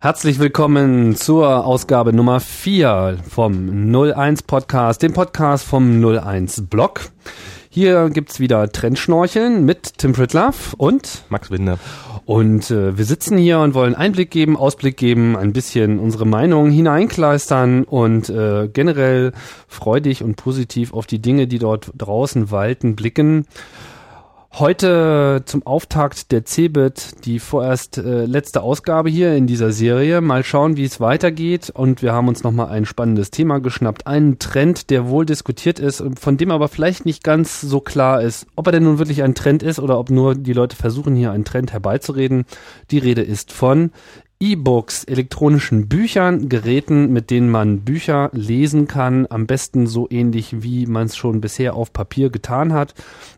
Herzlich willkommen zur Ausgabe Nummer 4 vom 01 Podcast, dem Podcast vom 01 Blog. Hier gibt's wieder Trendschnorcheln mit Tim Pritlaff und Max Winder. Und äh, wir sitzen hier und wollen Einblick geben, Ausblick geben, ein bisschen unsere Meinung hineinkleistern und äh, generell freudig und positiv auf die Dinge, die dort draußen walten, blicken. Heute zum Auftakt der CeBIT die vorerst äh, letzte Ausgabe hier in dieser Serie. Mal schauen, wie es weitergeht. Und wir haben uns nochmal ein spannendes Thema geschnappt. Einen Trend, der wohl diskutiert ist, von dem aber vielleicht nicht ganz so klar ist, ob er denn nun wirklich ein Trend ist oder ob nur die Leute versuchen, hier einen Trend herbeizureden. Die Rede ist von E-Books, elektronischen Büchern, Geräten, mit denen man Bücher lesen kann, am besten so ähnlich wie man es schon bisher auf Papier getan hat.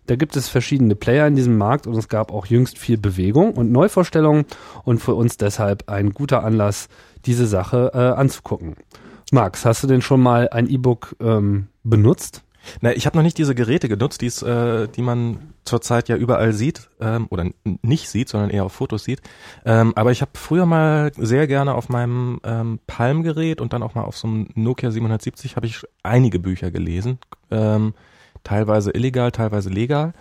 Da gibt es verschiedene Player in diesem Markt und es gab auch jüngst viel Bewegung und Neuvorstellungen und für uns deshalb ein guter Anlass, diese Sache äh, anzugucken. Max, hast du denn schon mal ein E-Book ähm, benutzt? Na, ich habe noch nicht diese Geräte genutzt, die's, äh, die man zurzeit ja überall sieht ähm, oder nicht sieht, sondern eher auf Fotos sieht. Ähm, aber ich habe früher mal sehr gerne auf meinem ähm, Palm-Gerät und dann auch mal auf so einem Nokia 770 habe ich einige Bücher gelesen, ähm, teilweise illegal, teilweise legal.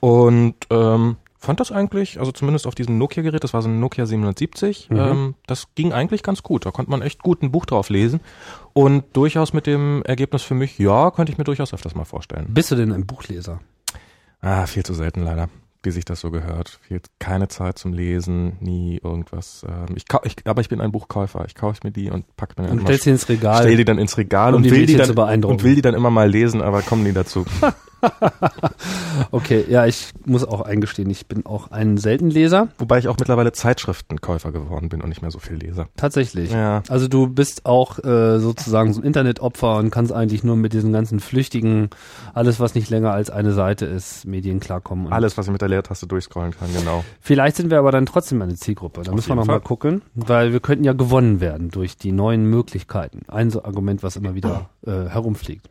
Und ähm, fand das eigentlich, also zumindest auf diesem Nokia-Gerät, das war so ein Nokia 770, mhm. ähm, das ging eigentlich ganz gut. Da konnte man echt gut ein Buch drauf lesen und durchaus mit dem Ergebnis für mich, ja, könnte ich mir durchaus öfters mal vorstellen. Bist du denn ein Buchleser? Ah, viel zu selten leider, wie sich das so gehört. Viel, keine Zeit zum Lesen, nie irgendwas. Ähm, ich, ich, aber ich bin ein Buchkäufer. Ich kaufe mir die und pack mir dann und stellst sie ins Regal. Stell die dann ins Regal um und will die dann und will die dann immer mal lesen, aber kommen nie dazu. okay, ja, ich muss auch eingestehen, ich bin auch ein Seltenleser. Wobei ich auch mittlerweile Zeitschriftenkäufer geworden bin und nicht mehr so viel Leser. Tatsächlich. Ja. Also du bist auch äh, sozusagen so ein Internetopfer und kannst eigentlich nur mit diesen ganzen flüchtigen, alles was nicht länger als eine Seite ist, Medien klarkommen. alles, was ich mit der Leertaste durchscrollen kann, genau. Vielleicht sind wir aber dann trotzdem eine Zielgruppe. Da Auf müssen wir nochmal gucken, weil wir könnten ja gewonnen werden durch die neuen Möglichkeiten. Ein so Argument, was immer wieder äh, herumfliegt.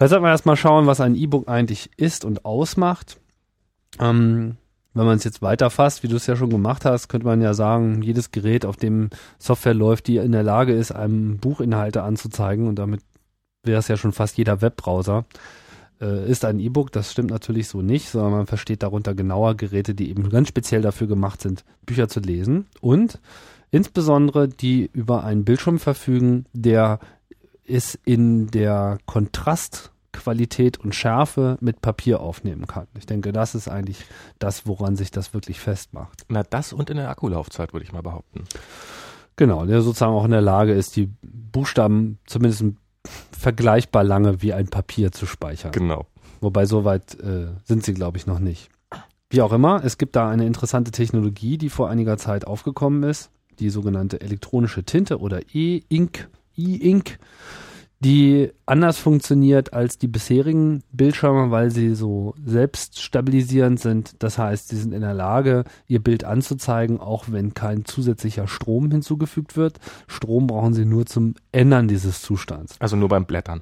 Vielleicht sollten wir erstmal schauen, was ein E-Book eigentlich ist und ausmacht. Ähm, wenn man es jetzt weiterfasst, wie du es ja schon gemacht hast, könnte man ja sagen, jedes Gerät, auf dem Software läuft, die in der Lage ist, einem Buchinhalte anzuzeigen und damit wäre es ja schon fast jeder Webbrowser, äh, ist ein E-Book. Das stimmt natürlich so nicht, sondern man versteht darunter genauer Geräte, die eben ganz speziell dafür gemacht sind, Bücher zu lesen und insbesondere die über einen Bildschirm verfügen, der es in der Kontrastqualität und Schärfe mit Papier aufnehmen kann. Ich denke, das ist eigentlich das, woran sich das wirklich festmacht. Na, das und in der Akkulaufzeit, würde ich mal behaupten. Genau, der sozusagen auch in der Lage ist, die Buchstaben zumindest vergleichbar lange wie ein Papier zu speichern. Genau. Wobei soweit äh, sind sie, glaube ich, noch nicht. Wie auch immer, es gibt da eine interessante Technologie, die vor einiger Zeit aufgekommen ist, die sogenannte elektronische Tinte oder E-Ink E-Ink, die anders funktioniert als die bisherigen Bildschirme, weil sie so selbststabilisierend sind. Das heißt, sie sind in der Lage, ihr Bild anzuzeigen, auch wenn kein zusätzlicher Strom hinzugefügt wird. Strom brauchen sie nur zum Ändern dieses Zustands. Also nur beim Blättern.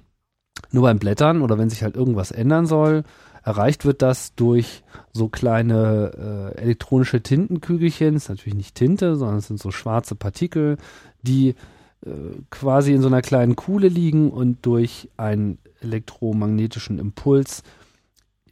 Nur beim Blättern oder wenn sich halt irgendwas ändern soll. Erreicht wird das durch so kleine äh, elektronische Tintenkügelchen. Das ist natürlich nicht Tinte, sondern es sind so schwarze Partikel, die äh, quasi in so einer kleinen Kuhle liegen und durch einen elektromagnetischen Impuls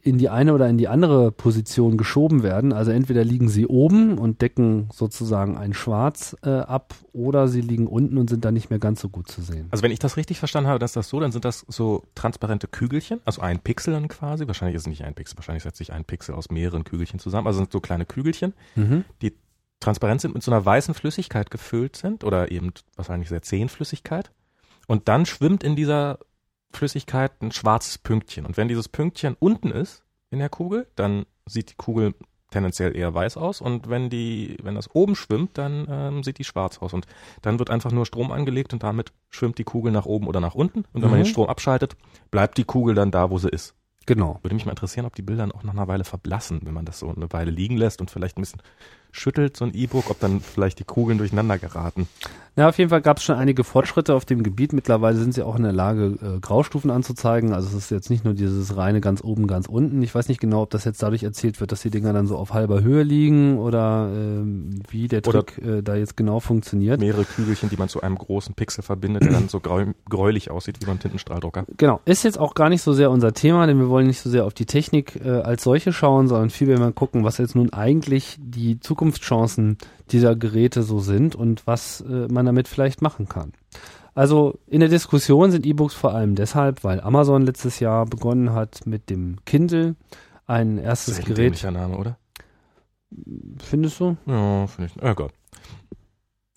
in die eine oder in die andere Position geschoben werden. Also entweder liegen sie oben und decken sozusagen ein Schwarz äh, ab oder sie liegen unten und sind dann nicht mehr ganz so gut zu sehen. Also wenn ich das richtig verstanden habe, dass das so, dann sind das so transparente Kügelchen, also ein Pixel dann quasi. Wahrscheinlich ist es nicht ein Pixel, wahrscheinlich setzt sich ein Pixel aus mehreren Kügelchen zusammen. Also sind so kleine Kügelchen, mhm. die transparent sind, mit so einer weißen Flüssigkeit gefüllt sind oder eben wahrscheinlich sehr zähen Flüssigkeit. Und dann schwimmt in dieser Flüssigkeit ein schwarzes Pünktchen. Und wenn dieses Pünktchen unten ist in der Kugel, dann sieht die Kugel tendenziell eher weiß aus und wenn die, wenn das oben schwimmt, dann ähm, sieht die schwarz aus und dann wird einfach nur Strom angelegt und damit schwimmt die Kugel nach oben oder nach unten und wenn mhm. man den Strom abschaltet, bleibt die Kugel dann da, wo sie ist. Genau. Würde mich mal interessieren, ob die Bilder auch nach einer Weile verblassen, wenn man das so eine Weile liegen lässt und vielleicht ein bisschen schüttelt, so ein E-Book, ob dann vielleicht die Kugeln durcheinander geraten. Ja, auf jeden Fall gab es schon einige Fortschritte auf dem Gebiet. Mittlerweile sind sie auch in der Lage, äh, Graustufen anzuzeigen. Also es ist jetzt nicht nur dieses reine ganz oben, ganz unten. Ich weiß nicht genau, ob das jetzt dadurch erzählt wird, dass die Dinger dann so auf halber Höhe liegen oder ähm, wie der Trick äh, da jetzt genau funktioniert. Mehrere Kügelchen, die man zu einem großen Pixel verbindet, der dann so grau gräulich aussieht wie beim Tintenstrahldrucker. Genau. Ist jetzt auch gar nicht so sehr unser Thema, denn wir wollen nicht so sehr auf die Technik äh, als solche schauen, sondern vielmehr mal gucken, was jetzt nun eigentlich die Zukunftschancen dieser Geräte so sind und was äh, man damit vielleicht machen kann. Also in der Diskussion sind E-Books vor allem deshalb, weil Amazon letztes Jahr begonnen hat mit dem Kindle, ein erstes Das ist ein Gerät. dämlicher Name, oder? Findest du? Ja, finde ich. Oh Gott.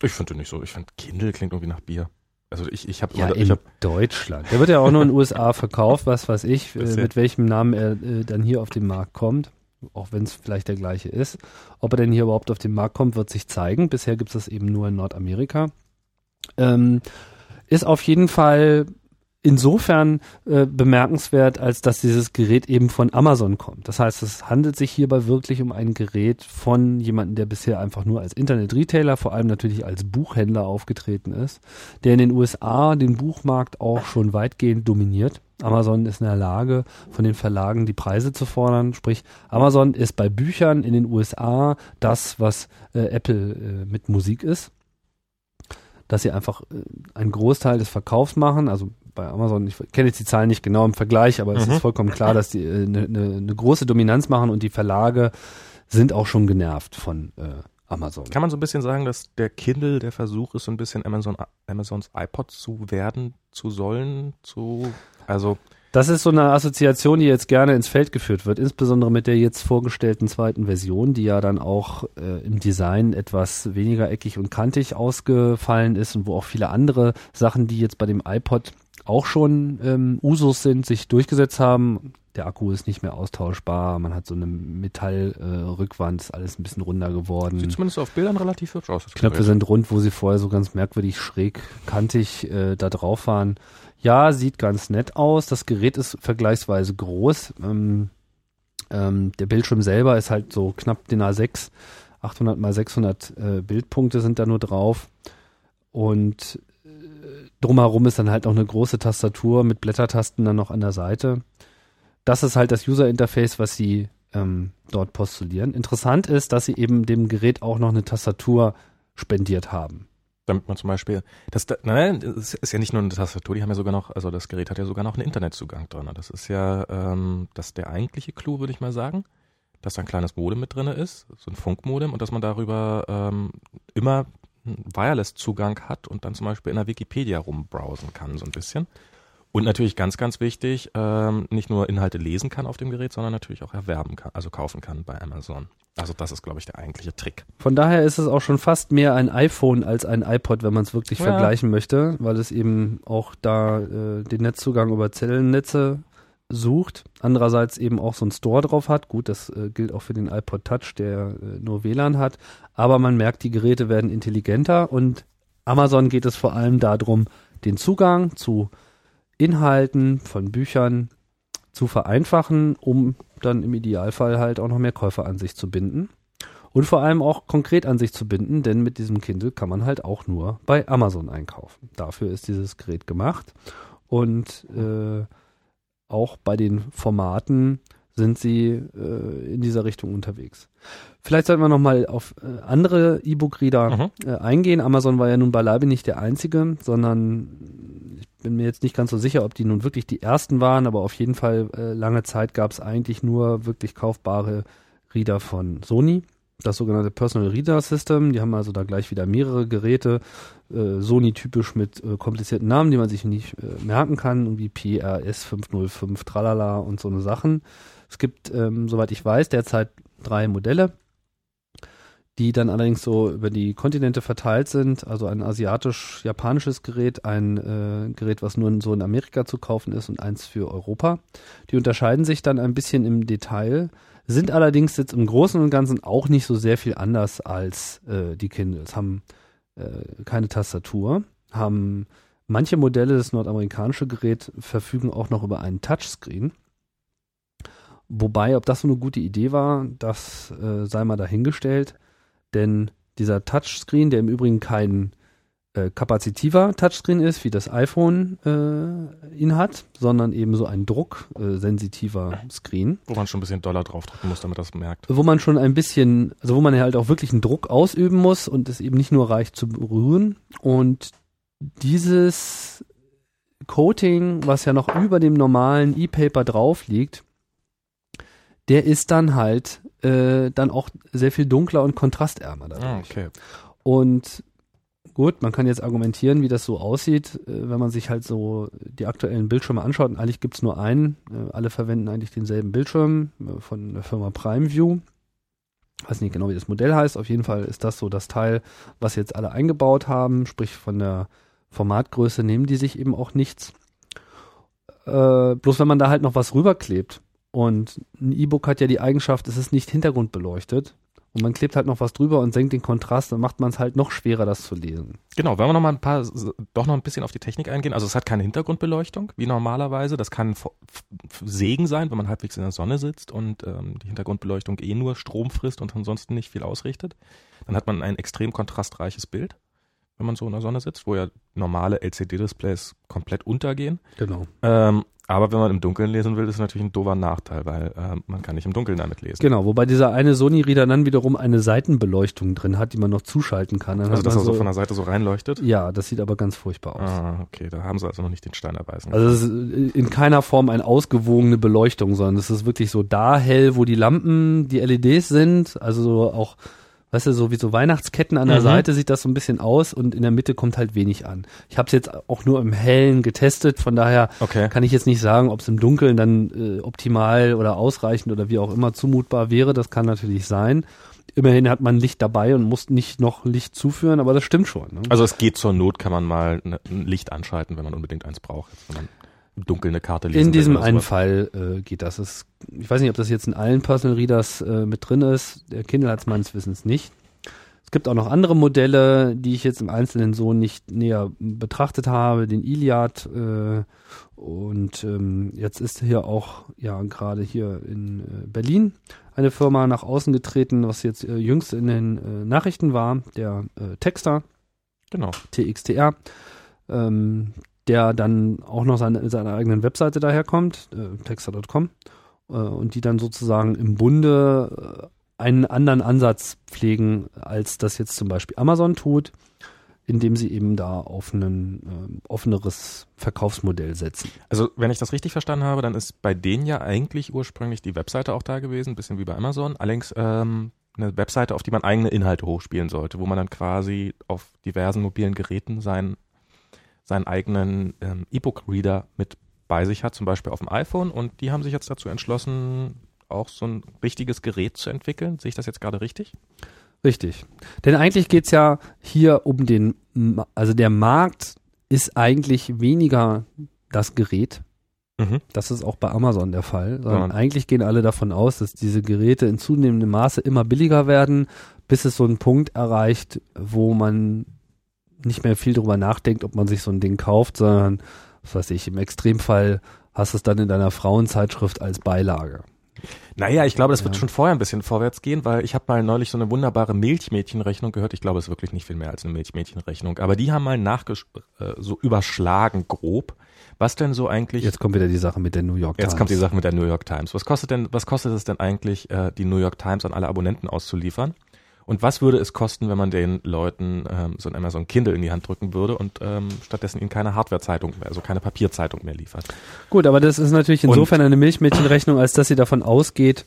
Ich finde nicht so. Ich finde Kindle klingt irgendwie nach Bier. Also ich, ich habe Ja, immer, in ich hab, Deutschland. Der wird ja auch nur in den USA verkauft, was weiß ich, äh, mit welchem Namen er äh, dann hier auf den Markt kommt. Auch wenn es vielleicht der gleiche ist. Ob er denn hier überhaupt auf den Markt kommt, wird sich zeigen. Bisher gibt es das eben nur in Nordamerika. Ähm, ist auf jeden Fall insofern äh, bemerkenswert, als dass dieses Gerät eben von Amazon kommt. Das heißt, es handelt sich hierbei wirklich um ein Gerät von jemandem, der bisher einfach nur als Internet-Retailer, vor allem natürlich als Buchhändler aufgetreten ist, der in den USA den Buchmarkt auch schon weitgehend dominiert. Amazon ist in der Lage, von den Verlagen die Preise zu fordern. Sprich, Amazon ist bei Büchern in den USA das, was äh, Apple äh, mit Musik ist. Dass sie einfach äh, einen Großteil des Verkaufs machen. Also bei Amazon, ich kenne jetzt die Zahlen nicht genau im Vergleich, aber es Mhm. ist vollkommen klar, dass die eine äh, ne, ne, ne große Dominanz machen und die Verlage sind auch schon genervt von äh, Amazon. kann man so ein bisschen sagen, dass der Kindle der Versuch ist, so ein bisschen Amazon, Amazons iPod zu werden, zu sollen, zu, also Das ist so eine Assoziation, die jetzt gerne ins Feld geführt wird, insbesondere mit der jetzt vorgestellten zweiten Version, die ja dann auch äh, im Design etwas weniger eckig und kantig ausgefallen ist und wo auch viele andere Sachen, die jetzt bei dem iPod auch schon ähm, Usus sind, sich durchgesetzt haben. Der Akku ist nicht mehr austauschbar, man hat so eine Metallrückwand, äh, ist alles ein bisschen runder geworden. sieht zumindest auf Bildern relativ hübsch aus. Knöpfe sind rund, wo sie vorher so ganz merkwürdig schräg kantig äh, da drauf waren. Ja, sieht ganz nett aus. Das Gerät ist vergleichsweise groß. Ähm, ähm, der Bildschirm selber ist halt so knapp den A6. 800 mal 600 äh, Bildpunkte sind da nur drauf. Und äh, drumherum ist dann halt auch eine große Tastatur mit Blättertasten dann noch an der Seite. Das ist halt das User-Interface, was sie ähm, dort postulieren. Interessant ist, dass sie eben dem Gerät auch noch eine Tastatur spendiert haben. Damit man zum Beispiel, das, da- nein, es ist ja nicht nur eine Tastatur, die haben ja sogar noch, also das Gerät hat ja sogar noch einen Internetzugang drin. Das ist ja, ähm, das ist der eigentliche Clou, würde ich mal sagen, dass da ein kleines Modem mit drin ist, so ein Funkmodem und dass man darüber ähm, immer einen Wireless-Zugang hat und dann zum Beispiel in der Wikipedia rumbrowsen kann, so ein bisschen. Und natürlich ganz, ganz wichtig, ähm, nicht nur Inhalte lesen kann auf dem Gerät, sondern natürlich auch erwerben kann, also kaufen kann bei Amazon. Also das ist, glaube ich, der eigentliche Trick. Von daher ist es auch schon fast mehr ein iPhone als ein iPod, wenn man es wirklich Ja. vergleichen möchte, weil es eben auch da äh, den Netzzugang über Zellennetze sucht. Andererseits eben auch so einen Store drauf hat. Gut, das äh, gilt auch für den iPod Touch, der äh, nur WLAN hat. Aber man merkt, die Geräte werden intelligenter und Amazon geht es vor allem darum, den Zugang zu Inhalten von Büchern zu vereinfachen, um dann im Idealfall halt auch noch mehr Käufer an sich zu binden. Und vor allem auch konkret an sich zu binden, denn mit diesem Kindle kann man halt auch nur bei Amazon einkaufen. Dafür ist dieses Gerät gemacht. Und äh, auch bei den Formaten sind sie äh, in dieser Richtung unterwegs. Vielleicht sollten wir nochmal auf äh, andere E-Book-Reader Mhm. äh, eingehen. Amazon war ja nun beileibe nicht der einzige, sondern bin mir jetzt nicht ganz so sicher, ob die nun wirklich die ersten waren, aber auf jeden Fall äh, lange Zeit gab es eigentlich nur wirklich kaufbare Reader von Sony. Das sogenannte Personal Reader System. Die haben also da gleich wieder mehrere Geräte. Äh, Sony typisch mit äh, komplizierten Namen, die man sich nicht äh, merken kann, irgendwie PRS 505, tralala und so eine Sachen. Es gibt, ähm, soweit ich weiß, derzeit drei Modelle, die dann allerdings so über die Kontinente verteilt sind. Also ein asiatisch-japanisches Gerät, ein äh, Gerät, was nur so in Amerika zu kaufen ist und eins für Europa. Die unterscheiden sich dann ein bisschen im Detail, sind allerdings jetzt im Großen und Ganzen auch nicht so sehr viel anders als äh, die Kindles. Haben äh, keine Tastatur, haben manche Modelle, das nordamerikanische Gerät, verfügen auch noch über einen Touchscreen. Wobei, ob das so eine gute Idee war, das äh, sei mal dahingestellt. Denn dieser Touchscreen, der im Übrigen kein äh, kapazitiver Touchscreen ist, wie das iPhone äh, ihn hat, sondern eben so ein drucksensitiver äh, Screen. Wo man schon ein bisschen Dollar draufdrücken muss, damit das merkt. Wo man schon ein bisschen, also wo man halt auch wirklich einen Druck ausüben muss und es eben nicht nur reicht zu berühren. Und dieses Coating, was ja noch über dem normalen E-Paper drauf liegt, der ist dann halt äh, dann auch sehr viel dunkler und kontrastärmer dadurch. Ah, okay. Und gut, man kann jetzt argumentieren, wie das so aussieht, äh, wenn man sich halt so die aktuellen Bildschirme anschaut. Und eigentlich gibt's nur einen. Äh, alle verwenden eigentlich denselben Bildschirm äh, von der Firma PrimeView. Weiß nicht genau, wie das Modell heißt. Auf jeden Fall ist das so das Teil, was jetzt alle eingebaut haben. Sprich, von der Formatgröße nehmen die sich eben auch nichts. Äh, bloß wenn man da halt noch was rüberklebt. Und ein E-Book hat ja die Eigenschaft, es ist nicht hintergrundbeleuchtet. Und man klebt halt noch was drüber und senkt den Kontrast, dann macht man es halt noch schwerer, das zu lesen. Genau, wollen wir noch mal ein paar, doch noch ein bisschen auf die Technik eingehen. Also es hat keine Hintergrundbeleuchtung, wie normalerweise. Das kann Segen sein, wenn man halbwegs in der Sonne sitzt und ähm, die Hintergrundbeleuchtung eh nur Strom frisst und ansonsten nicht viel ausrichtet. Dann hat man ein extrem kontrastreiches Bild, wenn man so in der Sonne sitzt, wo ja normale LCD-Displays komplett untergehen. Genau. Ähm, aber wenn man im Dunkeln lesen will, ist es natürlich ein doofer Nachteil, weil äh, man kann nicht im Dunkeln damit lesen. Genau, wobei dieser eine Sony-Reader dann wiederum eine Seitenbeleuchtung drin hat, die man noch zuschalten kann. Dann also dass er so von der Seite so reinleuchtet? Ja, das sieht aber ganz furchtbar aus. Ah, okay, da haben sie also noch nicht den Stein erweisen. Also es ist in keiner Form eine ausgewogene Beleuchtung, sondern es ist wirklich so da hell, wo die Lampen, die LEDs sind, also so auch weißt du, so wie so Weihnachtsketten an der Mhm. Seite sieht das so ein bisschen aus und in der Mitte kommt halt wenig an. Ich habe es jetzt auch nur im Hellen getestet, von daher Okay. kann ich jetzt nicht sagen, ob es im Dunkeln dann äh, optimal oder ausreichend oder wie auch immer zumutbar wäre. Das kann natürlich sein. Immerhin hat man Licht dabei und muss nicht noch Licht zuführen, aber das stimmt schon. Ne? Also es geht zur Not, kann man mal ne, ein Licht anschalten, wenn man unbedingt eins braucht. Jetzt, im Dunkeln eine Karte lesen In diesem einen. Fall äh, geht das. Es, ich weiß nicht, ob das jetzt in allen Personal Readers äh, mit drin ist. Der Kindle hat es meines Wissens nicht. Es gibt auch noch andere Modelle, die ich jetzt im Einzelnen so nicht näher betrachtet habe. Den Iliad äh, und ähm, jetzt ist hier auch ja gerade hier in äh, Berlin eine Firma nach außen getreten, was jetzt äh, jüngst in den äh, Nachrichten war, der äh, Texter. Genau. TXTR, ähm, der dann auch noch seine, seine eigenen Webseite daherkommt, äh, texter.com, äh, und die dann sozusagen im Bunde äh, einen anderen Ansatz pflegen, als das jetzt zum Beispiel Amazon tut, indem sie eben da auf ein äh, offeneres Verkaufsmodell setzen. Also wenn ich das richtig verstanden habe, dann ist bei denen ja eigentlich ursprünglich die Webseite auch da gewesen, bisschen wie bei Amazon. Allerdings ähm, eine Webseite, auf die man eigene Inhalte hochspielen sollte, wo man dann quasi auf diversen mobilen Geräten seinen, seinen eigenen ähm, E-Book-Reader mit bei sich hat, zum Beispiel auf dem iPhone. Und die haben sich jetzt dazu entschlossen, auch so ein richtiges Gerät zu entwickeln. Sehe ich das jetzt gerade richtig? Richtig. Denn eigentlich geht's ja hier um den, also der Markt ist eigentlich weniger das Gerät, Mhm. Das ist auch bei Amazon der Fall. Sondern Ja. eigentlich gehen alle davon aus, dass diese Geräte in zunehmendem Maße immer billiger werden, bis es so einen Punkt erreicht, wo man nicht mehr viel drüber nachdenkt, ob man sich so ein Ding kauft, sondern, was weiß ich, im Extremfall hast du es dann in deiner Frauenzeitschrift als Beilage. Naja, ich glaube, das wird Ja. schon vorher ein bisschen vorwärts gehen, weil ich habe mal neulich so eine wunderbare Milchmädchenrechnung gehört. Ich glaube, es ist wirklich nicht viel mehr als eine Milchmädchenrechnung. Aber die haben mal nachgesch äh, so überschlagen grob, was denn so eigentlich Jetzt kommt wieder die Sache mit der New York Times. Jetzt kommt die Sache mit der New York Times. Was kostet denn, was kostet es denn eigentlich, äh, die New York Times an alle Abonnenten auszuliefern? Und was würde es kosten, wenn man den Leuten ähm, so ein Amazon Kindle in die Hand drücken würde und ähm, stattdessen ihnen keine Hardwarezeitung mehr, also keine Papierzeitung mehr liefert? Gut, aber das ist natürlich insofern eine Milchmädchenrechnung, als dass sie davon ausgeht,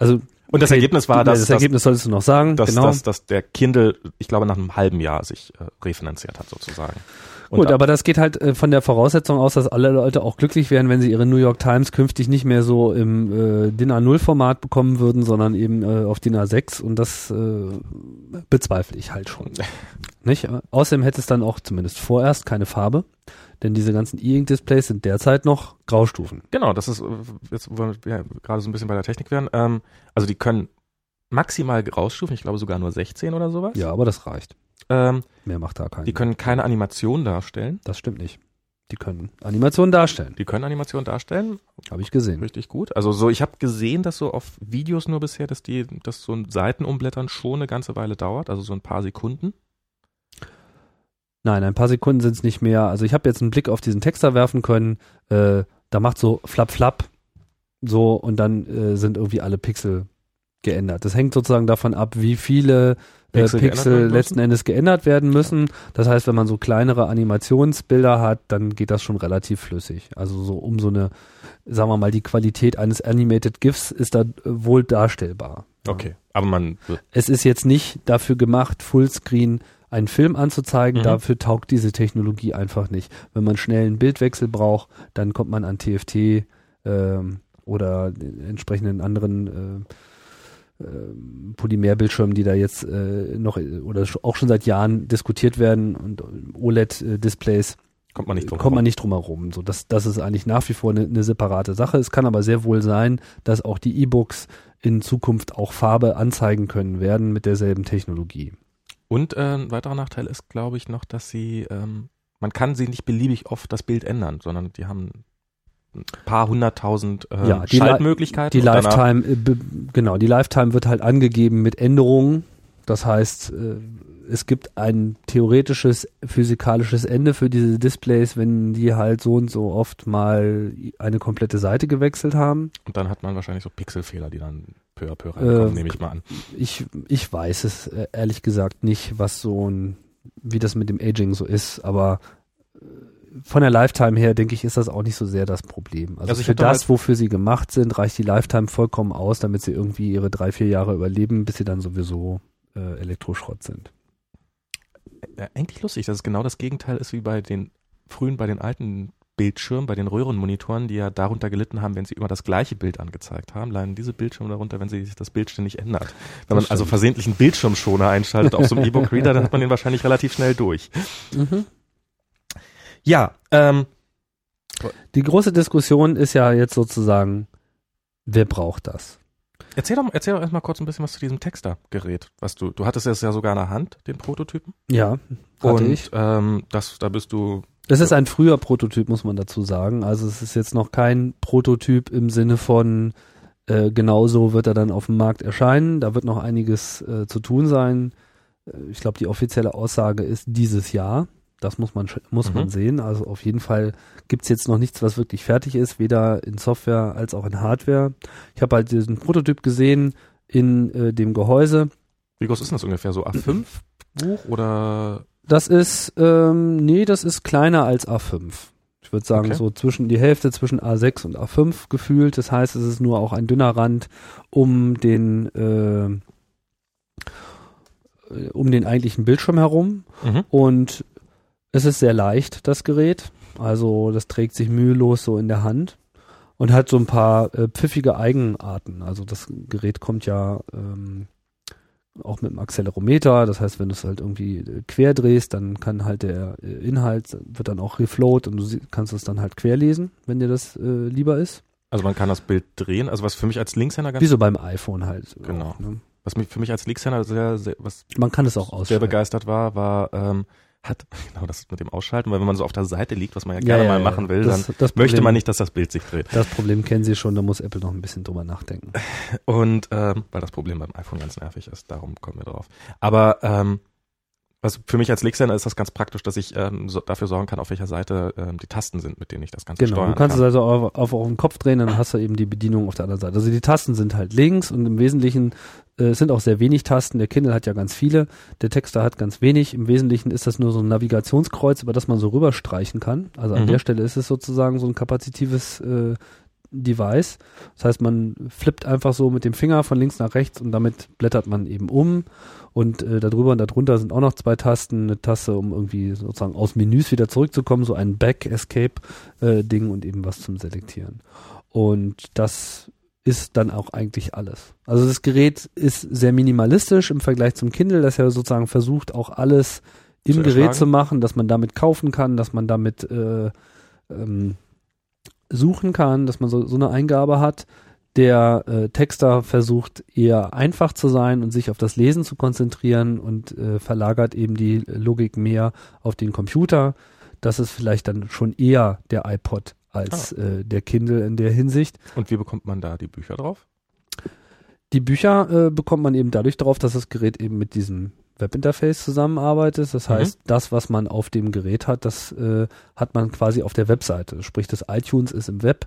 also Und das okay, Ergebnis war, das, dass, das Ergebnis solltest du noch sagen, dass, genau. dass, dass der Kindle, ich glaube, nach einem halben Jahr sich äh, refinanziert hat sozusagen. Und Gut, aber das geht halt äh, von der Voraussetzung aus, dass alle Leute auch glücklich wären, wenn sie ihre New York Times künftig nicht mehr so im äh, DIN A0 Format bekommen würden, sondern eben äh, auf DIN A6 und das äh, bezweifle ich halt schon. Nicht? Außerdem hätte es dann auch zumindest vorerst keine Farbe, denn diese ganzen E-Ink-Displays sind derzeit noch Graustufen. Genau, das ist, äh, jetzt wollen wir ja, gerade so ein bisschen bei der Technik werden. Ähm, also die können maximal rausstufen, ich glaube sogar nur 16 oder sowas. Ja, aber das reicht. Ähm, Mehr macht da keinen. die können keine Animation darstellen. das stimmt nicht. Die können Animationen darstellen. Die können Animationen darstellen. Habe ich gesehen. Richtig gut. Also so, ich habe gesehen, dass so auf Videos nur bisher, dass die, dass so ein Seitenumblättern schon eine ganze Weile dauert, also so ein paar Sekunden. Nein, ein paar Sekunden sind es nicht mehr. Also ich habe jetzt einen Blick auf diesen Texter werfen können. Äh, da macht so flap flap so und dann äh, sind irgendwie alle Pixel geändert. Das hängt sozusagen davon ab, wie viele äh, Pixel Pixel, geändert werden letzten Endes geändert werden müssen. Das heißt, wenn man so kleinere Animationsbilder hat, dann geht das schon relativ flüssig. Also so um so eine, sagen wir mal, die Qualität eines Animated GIFs ist da äh, wohl darstellbar. Okay. Aber man, Es ist jetzt nicht dafür gemacht, Fullscreen einen Film anzuzeigen. Mhm. Dafür taugt diese Technologie einfach nicht. Wenn man schnell einen Bildwechsel braucht, dann kommt man an TFT ähm, oder den entsprechenden anderen äh, Polymerbildschirmen, die da jetzt äh, noch äh, oder auch schon seit Jahren diskutiert werden und OLED-Displays kommt man nicht drum kommt man nicht drum herum. So, das, das ist eigentlich nach wie vor eine, eine separate Sache. Es kann aber sehr wohl sein, dass auch die E-Books in Zukunft auch Farbe anzeigen können werden mit derselben Technologie. Und äh, ein weiterer Nachteil ist, glaube ich, noch, dass sie, ähm, man kann sie nicht beliebig oft das Bild ändern, sondern die haben ein paar hunderttausend äh, Ja, die Li- Schaltmöglichkeiten. Die Lifetime, äh, genau, die Lifetime wird halt angegeben mit Änderungen. Das heißt, äh, es gibt ein theoretisches physikalisches Ende für diese Displays, wenn die halt so und so oft mal eine komplette Seite gewechselt haben. Und dann hat man wahrscheinlich so Pixelfehler, die dann peu à peu reinkommen, Äh, nehme ich mal an. Ich, ich weiß es äh, ehrlich gesagt nicht, was so ein, wie das mit dem Aging so ist, aber äh, von der Lifetime her, denke ich, ist das auch nicht so sehr das Problem. Also, Also für das, halt- wofür sie gemacht sind, reicht die Lifetime vollkommen aus, damit sie irgendwie ihre drei, vier Jahre überleben, bis sie dann sowieso äh, Elektroschrott sind. Ja, eigentlich lustig, dass es genau das Gegenteil ist wie bei den frühen, bei den alten Bildschirmen, bei den Röhrenmonitoren, die ja darunter gelitten haben, wenn sie immer das gleiche Bild angezeigt haben, leiden diese Bildschirme darunter, wenn sich das Bild ständig ändert. Wenn man also versehentlich einen Bildschirmschoner einschaltet auf so einem E-Book-Reader, dann hat man den wahrscheinlich relativ schnell durch. Ja, ähm, Die große Diskussion ist ja jetzt sozusagen, wer braucht das? erzähl doch, erzähl doch erstmal kurz ein bisschen was zu diesem Texter-Gerät, was du, du hattest es ja sogar in der Hand, den Prototypen. Ja, hatte Und ich. ähm, das, da bist du Das ist ein früher Prototyp, muss man dazu sagen. Also es ist jetzt noch kein Prototyp im Sinne von äh, genauso wird er dann auf dem Markt erscheinen. Da wird noch einiges äh, zu tun sein. Äh, ich glaube, die offizielle Aussage ist dieses Jahr. Das muss man muss Mhm. man sehen. Also auf jeden Fall gibt's jetzt noch nichts, was wirklich fertig ist, weder in Software als auch in Hardware. Ich habe halt diesen Prototyp gesehen in äh, dem Gehäuse. Wie groß ist das ungefähr? So A5 Buch oder Das ist, ähm, nee, das ist kleiner als A5. Ich würde sagen, Okay. so zwischen die Hälfte zwischen A6 und A5 gefühlt. Das heißt, es ist nur auch ein dünner Rand um den, äh, äh, um den eigentlichen Bildschirm herum. mhm. Und es ist sehr leicht, das Gerät. Also das trägt sich mühelos so in der Hand und hat so ein paar äh, pfiffige Eigenarten. Also das Gerät kommt ja ähm, auch mit einem Accelerometer. Das heißt, wenn du es halt irgendwie äh, quer drehst, dann kann halt der äh, Inhalt, wird dann auch reflowt und du kannst es dann halt quer lesen, wenn dir das äh, lieber ist. Also man kann das Bild drehen. Also was für mich als Linkshänder ganz, Wie so beim iPhone halt. Genau. Auch, ne? was mich für mich als Linkshänder sehr, sehr was Man kann es auch sehr ausschalten. begeistert war, war ähm, hat genau das mit dem Ausschalten, weil wenn man so auf der Seite liegt, was man ja gerne ja, mal ja. machen will, Das- dann das möchte Problem- man nicht, dass das Bild sich dreht. Das Problem kennen Sie schon, da muss Apple noch ein bisschen drüber nachdenken. Und ähm, weil das Problem beim iPhone ganz nervig ist, darum kommen wir drauf. Aber ähm, was für mich als Linkshänder ist das ganz praktisch, dass ich ähm, so, dafür sorgen kann, auf welcher Seite ähm, die Tasten sind, mit denen ich das Ganze Genau, steuern du kannst kann. es also auf, auf, auf den Kopf drehen, dann hast du eben die Bedienung auf der anderen Seite. Also die Tasten sind halt links und im Wesentlichen äh, sind auch sehr wenig Tasten. Der Kindle hat ja ganz viele, der Texter hat ganz wenig. Im Wesentlichen ist das nur so ein Navigationskreuz, über das man so rüberstreichen kann. Also an Mhm. der Stelle ist es sozusagen so ein kapazitives äh, Device. Das heißt, man flippt einfach so mit dem Finger von links nach rechts und damit blättert man eben um. Und äh, darüber und darunter sind auch noch zwei Tasten, eine Taste, um irgendwie sozusagen aus Menüs wieder zurückzukommen, so ein Back-Escape-Ding und eben was zum Selektieren. Und das ist dann auch eigentlich alles. Also das Gerät ist sehr minimalistisch im Vergleich zum Kindle, das ja sozusagen versucht, auch alles im Zu Gerät zu machen, dass man damit kaufen kann, dass man damit äh, ähm, suchen kann, dass man so, so eine Eingabe hat. Der äh, Texter versucht eher einfach zu sein und sich auf das Lesen zu konzentrieren und äh, verlagert eben die Logik mehr auf den Computer. das ist vielleicht dann schon eher der iPod als ah. äh, der Kindle in der Hinsicht. Und wie bekommt man da die Bücher drauf? Die Bücher äh, bekommt man eben dadurch drauf, dass das Gerät eben mit diesem Webinterface zusammenarbeitet. Das mhm. heißt, das, was man auf dem Gerät hat, das äh, hat man quasi auf der Webseite. Sprich, das iTunes ist im Web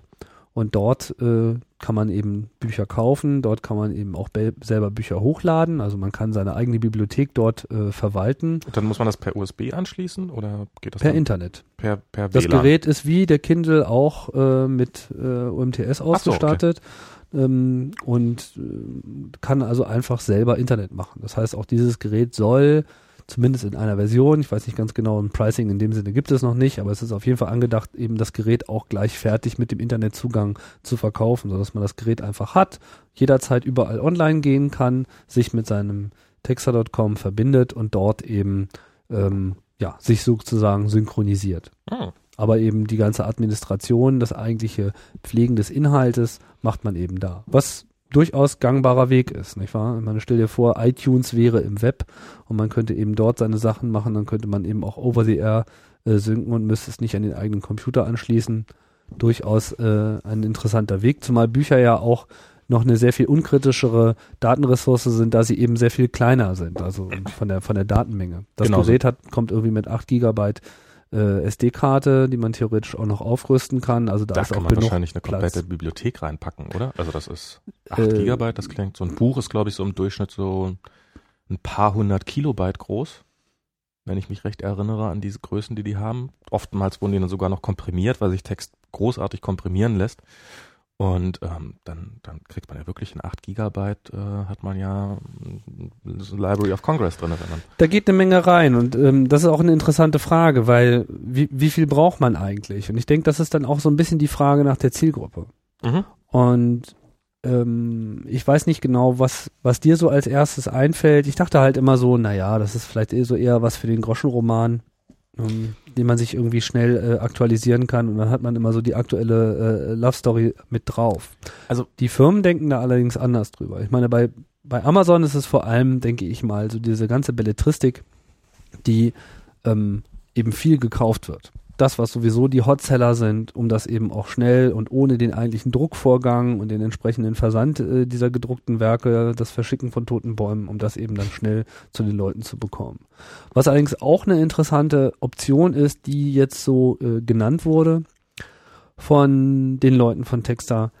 und dort äh, kann man eben Bücher kaufen, dort kann man eben auch selber Bücher hochladen, also man kann seine eigene Bibliothek dort äh, verwalten. Und dann muss man das per USB anschließen oder geht das per Internet? Per, per Das Gerät ist wie der Kindle auch äh, mit äh, UMTS ausgestattet. So, okay. Ähm, und äh, kann also einfach selber Internet machen. Das heißt, auch dieses Gerät soll zumindest in einer Version. Ich weiß nicht ganz genau, ein Pricing in dem Sinne gibt es noch nicht, aber es ist auf jeden Fall angedacht, eben das Gerät auch gleich fertig mit dem Internetzugang zu verkaufen, sodass man das Gerät einfach hat, jederzeit überall online gehen kann, sich mit seinem Texter.com verbindet und dort eben ähm, ja, sich sozusagen synchronisiert. Oh. Aber eben die ganze Administration, das eigentliche Pflegen des Inhaltes macht man eben da. Was durchaus gangbarer Weg ist, nicht wahr? Man stell dir vor, iTunes wäre im Web und man könnte eben dort seine Sachen machen, dann könnte man eben auch over the air äh, synken und müsste es nicht an den eigenen Computer anschließen. Durchaus äh, ein interessanter Weg, zumal Bücher ja auch noch eine sehr viel unkritischere Datenressource sind, da sie eben sehr viel kleiner sind, also von der von der Datenmenge. Das genau Gerät hat, kommt irgendwie mit 8 Gigabyte äh, SD-Karte, die man theoretisch auch noch aufrüsten kann. Also da, da ist kann auch man wahrscheinlich eine komplette Platz. Bibliothek reinpacken, oder? Also das ist 8 äh, Gigabyte, das klingt, so ein Buch ist glaube ich so im Durchschnitt so ein paar hundert Kilobyte groß. Wenn ich mich recht erinnere an diese Größen, die die haben. Oftmals wurden die dann sogar noch komprimiert, weil sich Text großartig komprimieren lässt. Und ähm, dann, dann kriegt man ja wirklich in 8 Gigabyte, äh, hat man ja Library of Congress drin. Wenn man da geht eine Menge rein und ähm, das ist auch eine interessante Frage, weil wie, wie viel braucht man eigentlich? Und ich denke, das ist dann auch so ein bisschen die Frage nach der Zielgruppe. Mhm. Und ähm, ich weiß nicht genau, was, was dir so als erstes einfällt. Ich dachte halt immer so, naja, das ist vielleicht eh so eher was für den Groschenroman ähm, den man sich irgendwie schnell äh, aktualisieren kann und dann hat man immer so die aktuelle äh, Love Story mit drauf. Also die Firmen denken da allerdings anders drüber. Ich meine, bei, bei Amazon ist es vor allem, denke ich mal, so diese ganze Belletristik, die ähm, eben viel gekauft wird das, was sowieso die Hotseller sind, um das eben auch schnell und ohne den eigentlichen Druckvorgang und den entsprechenden Versand äh, dieser gedruckten Werke, das Verschicken von toten Bäumen, um das eben dann schnell zu den Leuten zu bekommen. Was allerdings auch eine interessante Option ist, die jetzt so äh, genannt wurde von den Leuten von Texta,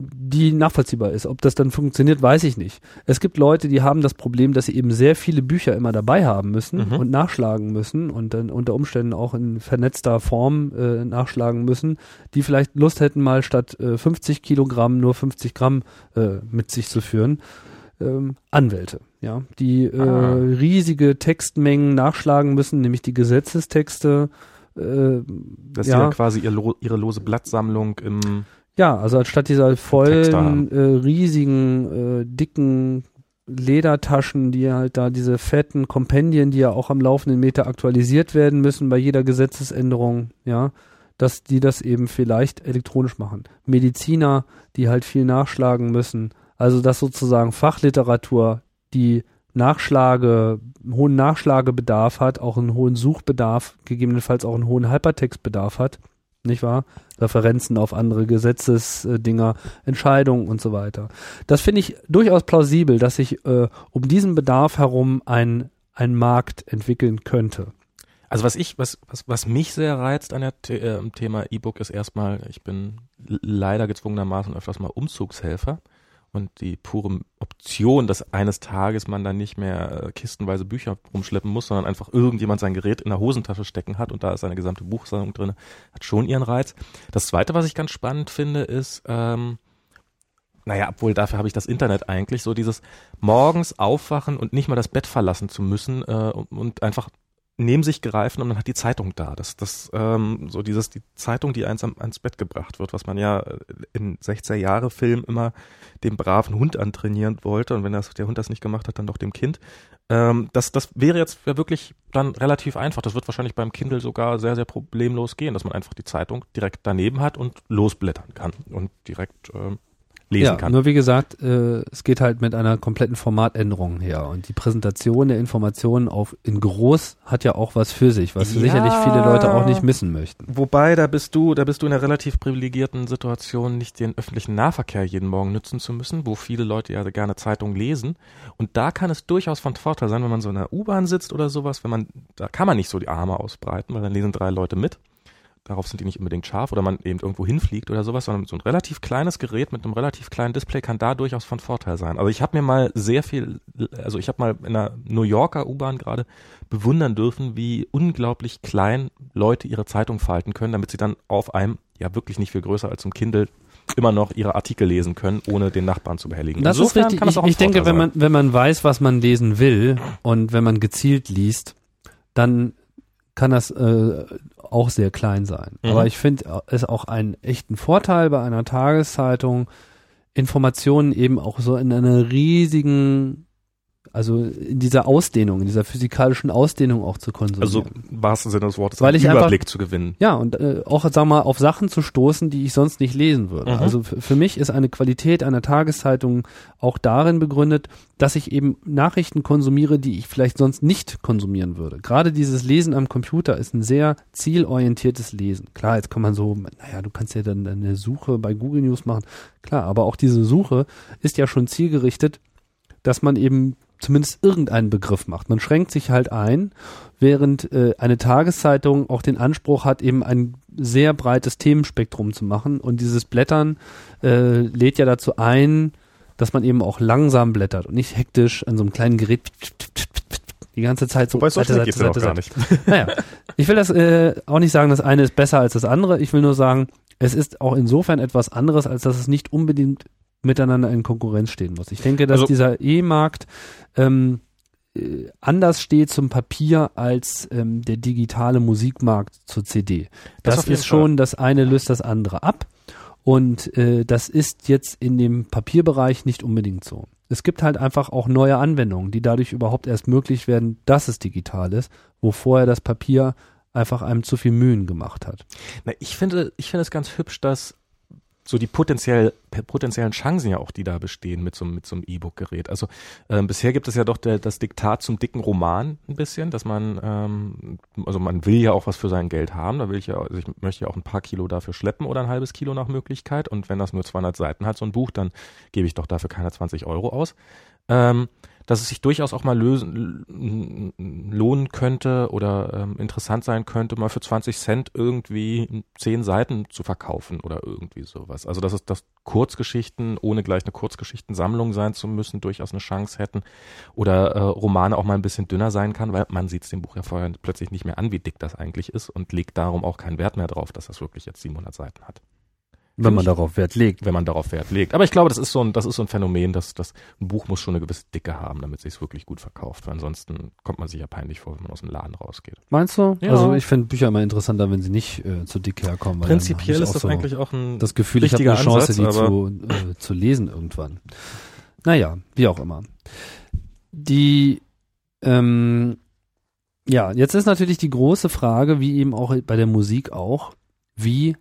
die nachvollziehbar ist. Ob das dann funktioniert, weiß ich nicht. Es gibt Leute, die haben das Problem, dass sie eben sehr viele Bücher immer dabei haben müssen mhm. und nachschlagen müssen und dann unter Umständen auch in vernetzter Form äh, nachschlagen müssen, die vielleicht Lust hätten, mal statt äh, 50 Kilogramm nur 50 Gramm äh, mit sich zu führen. Ähm, Anwälte, ja, die äh, ah. riesige Textmengen nachschlagen müssen, nämlich die Gesetzestexte. Äh, Dass ja, sie ja quasi ihr, ihre lose Blattsammlung im ja, also anstatt dieser vollen, äh, riesigen, äh, dicken Ledertaschen, die halt da diese fetten Kompendien, die ja auch am laufenden Meter aktualisiert werden müssen bei jeder Gesetzesänderung, ja, dass die das eben vielleicht elektronisch machen. Mediziner, die halt viel nachschlagen müssen. Also dass sozusagen Fachliteratur, die Nachschlage, einen hohen Nachschlagebedarf hat, auch einen hohen Suchbedarf, gegebenenfalls auch einen hohen Hypertextbedarf hat, nicht wahr? Referenzen auf andere Gesetzesdinger, Entscheidungen und so weiter. Das finde ich durchaus plausibel, dass sich äh, um diesen Bedarf herum ein, ein Markt entwickeln könnte. Also was ich, was, was, was mich sehr reizt an der äh, Thema E-Book ist erstmal, ich bin leider gezwungenermaßen öfters mal Umzugshelfer und die pure Option, dass eines Tages man dann nicht mehr äh, kistenweise Bücher rumschleppen muss, sondern einfach irgendjemand sein Gerät in der Hosentasche stecken hat und da ist eine gesamte Buchsammlung drin, hat schon ihren Reiz. Das Zweite, was ich ganz spannend finde, ist, ähm, naja, obwohl dafür habe ich das Internet eigentlich, so dieses morgens aufwachen und nicht mal das Bett verlassen zu müssen äh, und, und einfach neben sich greifen und man hat die Zeitung da. Das, das, ähm, so dieses, die Zeitung, die eins ans Bett gebracht wird, was man ja äh, in 60er Jahre Film immer dem braven Hund antrainieren wollte und wenn das, der Hund das nicht gemacht hat, dann doch dem Kind. Ähm, das, das wäre jetzt wirklich dann relativ einfach. Das wird wahrscheinlich beim Kindle sogar sehr, sehr problemlos gehen, dass man einfach die Zeitung direkt daneben hat und losblättern kann und direkt ähm, lesen ja, kann. Nur wie gesagt, äh, es geht halt mit einer kompletten Formatänderung her. Und die Präsentation der Informationen auf in groß hat ja auch was für sich, was Ja. sicherlich viele Leute auch nicht missen möchten. Wobei, da bist du, da bist du in einer relativ privilegierten Situation, nicht den öffentlichen Nahverkehr jeden Morgen nutzen zu müssen, wo viele Leute ja gerne Zeitung lesen. Und da kann es durchaus von Vorteil sein, wenn man so in der U-Bahn sitzt oder sowas, wenn man, da kann man nicht so die Arme ausbreiten, weil dann lesen drei Leute mit. Darauf sind die nicht unbedingt scharf oder man eben irgendwo hinfliegt oder sowas, sondern so ein relativ kleines Gerät mit einem relativ kleinen Display kann da durchaus von Vorteil sein. Also ich habe mir mal sehr viel, also ich habe mal in einer New Yorker U-Bahn gerade bewundern dürfen, wie unglaublich klein Leute ihre Zeitung falten können, damit sie dann auf einem, ja wirklich nicht viel größer als ein Kindle, immer noch ihre Artikel lesen können, ohne den Nachbarn zu behelligen. Das ist Insofern richtig. kann Ich, ich denke, wenn man, wenn man weiß, was man lesen will und wenn man gezielt liest, dann kann das äh, auch sehr klein sein. Mhm. Aber ich finde es auch einen echten Vorteil bei einer Tageszeitung, Informationen eben auch so in einer riesigen, also in dieser Ausdehnung, in dieser physikalischen Ausdehnung auch zu konsumieren. Also im wahrsten Sinne des Wortes Weil einen ich einfach- Überblick zu gewinnen. Ja, und äh, auch, sag mal, auf Sachen zu stoßen, die ich sonst nicht lesen würde. Mhm. Also für mich ist eine Qualität einer Tageszeitung auch darin begründet, dass ich eben Nachrichten konsumiere, die ich vielleicht sonst nicht konsumieren würde. Gerade dieses Lesen am Computer ist ein sehr zielorientiertes Lesen. Klar, jetzt kann man so, naja, du kannst ja dann eine Suche bei Google News machen. Klar, aber auch diese Suche ist ja schon zielgerichtet, dass man eben zumindest irgendeinen Begriff macht. Man schränkt sich halt ein, während äh, eine Tageszeitung auch den Anspruch hat, eben ein sehr breites Themenspektrum zu machen. Und dieses Blättern äh, lädt ja dazu ein, dass man eben auch langsam blättert und nicht hektisch an so einem kleinen Gerät die ganze Zeit so Wobei Seite, Seite, Seite, Seite. nicht. Naja, ich will das äh, auch nicht sagen, das eine ist besser als das andere. Ich will nur sagen, es ist auch insofern etwas anderes, als dass es nicht unbedingt miteinander in Konkurrenz stehen muss. Ich denke, dass Also- dieser E-Markt ähm, äh, anders steht zum Papier als ähm, der digitale Musikmarkt zur CD. Das Das, ist schon, das eine löst das andere ab. Und äh, das ist jetzt in dem Papierbereich nicht unbedingt so. Es gibt halt einfach auch neue Anwendungen, die dadurch überhaupt erst möglich werden, dass es digital ist, wo vorher das Papier einfach einem zu viel Mühen gemacht hat. Na, ich finde, ich finde es ganz hübsch, dass so die potenziell, potenziellen Chancen ja auch, die da bestehen mit so, mit so einem E-Book-Gerät. Also ähm, bisher gibt es ja doch der, das Diktat zum dicken Roman ein bisschen, dass man, ähm, also man will ja auch was für sein Geld haben, da will ich ja, also ich möchte ja auch ein paar Kilo dafür schleppen oder ein halbes Kilo nach Möglichkeit und wenn das nur 200 Seiten hat, so ein Buch, dann gebe ich doch dafür keine 20 Euro aus. Ähm, dass es sich durchaus auch mal lösen, lohnen könnte oder ähm, interessant sein könnte, mal für 20 Cent irgendwie 10 Seiten zu verkaufen oder irgendwie sowas. Also dass es dass Kurzgeschichten, ohne gleich eine Kurzgeschichtensammlung sein zu müssen, durchaus eine Chance hätten. Oder äh, Romane auch mal ein bisschen dünner sein kann, weil man sieht es dem Buch ja vorher plötzlich nicht mehr an, wie dick das eigentlich ist und legt darum auch keinen Wert mehr drauf, dass das wirklich jetzt 700 Seiten hat Wenn man darauf Wert legt. wenn man darauf Wert legt. Aber ich glaube, das ist so ein, das ist so ein Phänomen, dass das ein Buch muss schon eine gewisse Dicke haben, damit es sich wirklich gut verkauft. Weil ansonsten kommt man sich ja peinlich vor, wenn man aus dem Laden rausgeht. Meinst du? Ja. Also ich finde Bücher immer interessanter, wenn sie nicht äh, zu dick herkommen. Prinzipiell ist das so eigentlich auch ein das Gefühl, ich habe eine Chance, Ansatz, die zu, äh, zu lesen irgendwann. Naja, wie auch immer. Die, ähm, ja, jetzt ist natürlich die große Frage, wie eben auch bei der Musik auch, wie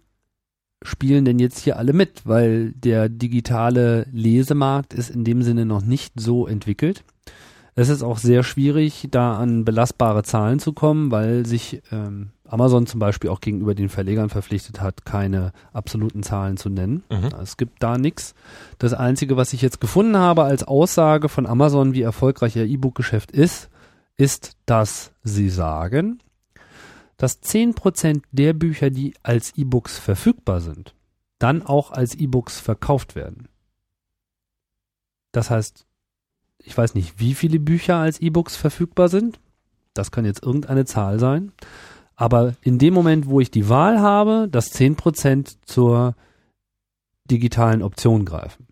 spielen denn jetzt hier alle mit? Weil der digitale Lesemarkt ist in dem Sinne noch nicht so entwickelt. Es ist auch sehr schwierig, da an belastbare Zahlen zu kommen, weil sich ähm, Amazon zum Beispiel auch gegenüber den Verlegern verpflichtet hat, keine absoluten Zahlen zu nennen. Mhm. Es gibt da nichts. Das Einzige, was ich jetzt gefunden habe als Aussage von Amazon, wie erfolgreich ihr E-Book-Geschäft ist, ist, dass sie sagen, dass 10% der Bücher, die als E-Books verfügbar sind, dann auch als E-Books verkauft werden. Das heißt, ich weiß nicht, wie viele Bücher als E-Books verfügbar sind. Das kann jetzt irgendeine Zahl sein. Aber in dem Moment, wo ich die Wahl habe, dass 10% zur digitalen Option greifen.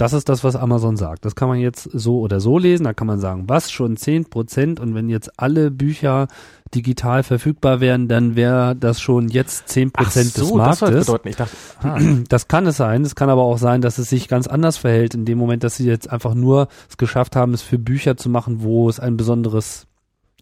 Das ist das, was Amazon sagt. Das kann man jetzt so oder so lesen. Da kann man sagen, was schon 10% und wenn jetzt alle Bücher digital verfügbar wären, dann wäre das schon jetzt 10% Ach des so, das soll Marktes. bedeuten. Ich dachte, ah, Das kann es sein. Es kann aber auch sein, dass es sich ganz anders verhält, in dem Moment, dass sie jetzt einfach nur es geschafft haben, es für Bücher zu machen, wo es ein besonderes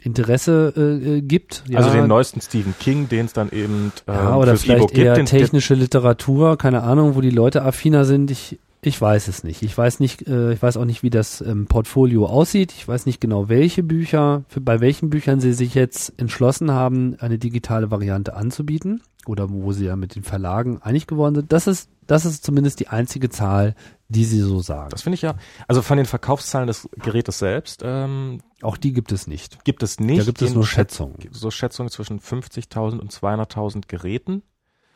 Interesse äh, äh, gibt. also ja, den neuesten Stephen King, den es dann eben ähm, ja, oder fürs vielleicht E-Book eher gibt, technische Literatur, keine Ahnung, wo die Leute affiner sind. Ich Ich weiß es nicht. Ich weiß nicht, äh, ich weiß auch nicht, wie das ähm, Portfolio aussieht. Ich weiß nicht genau, welche Bücher, für, bei welchen Büchern sie sich jetzt entschlossen haben, eine digitale Variante anzubieten oder wo sie ja mit den Verlagen einig geworden sind. Das ist, das ist zumindest die einzige Zahl, die sie so sagen. Das finde ich ja, also von den Verkaufszahlen des Gerätes selbst, ähm, auch die gibt es nicht. Gibt es nicht. Da gibt es nur Schätzungen. So Schätzungen zwischen 50.000 und 200.000 Geräten.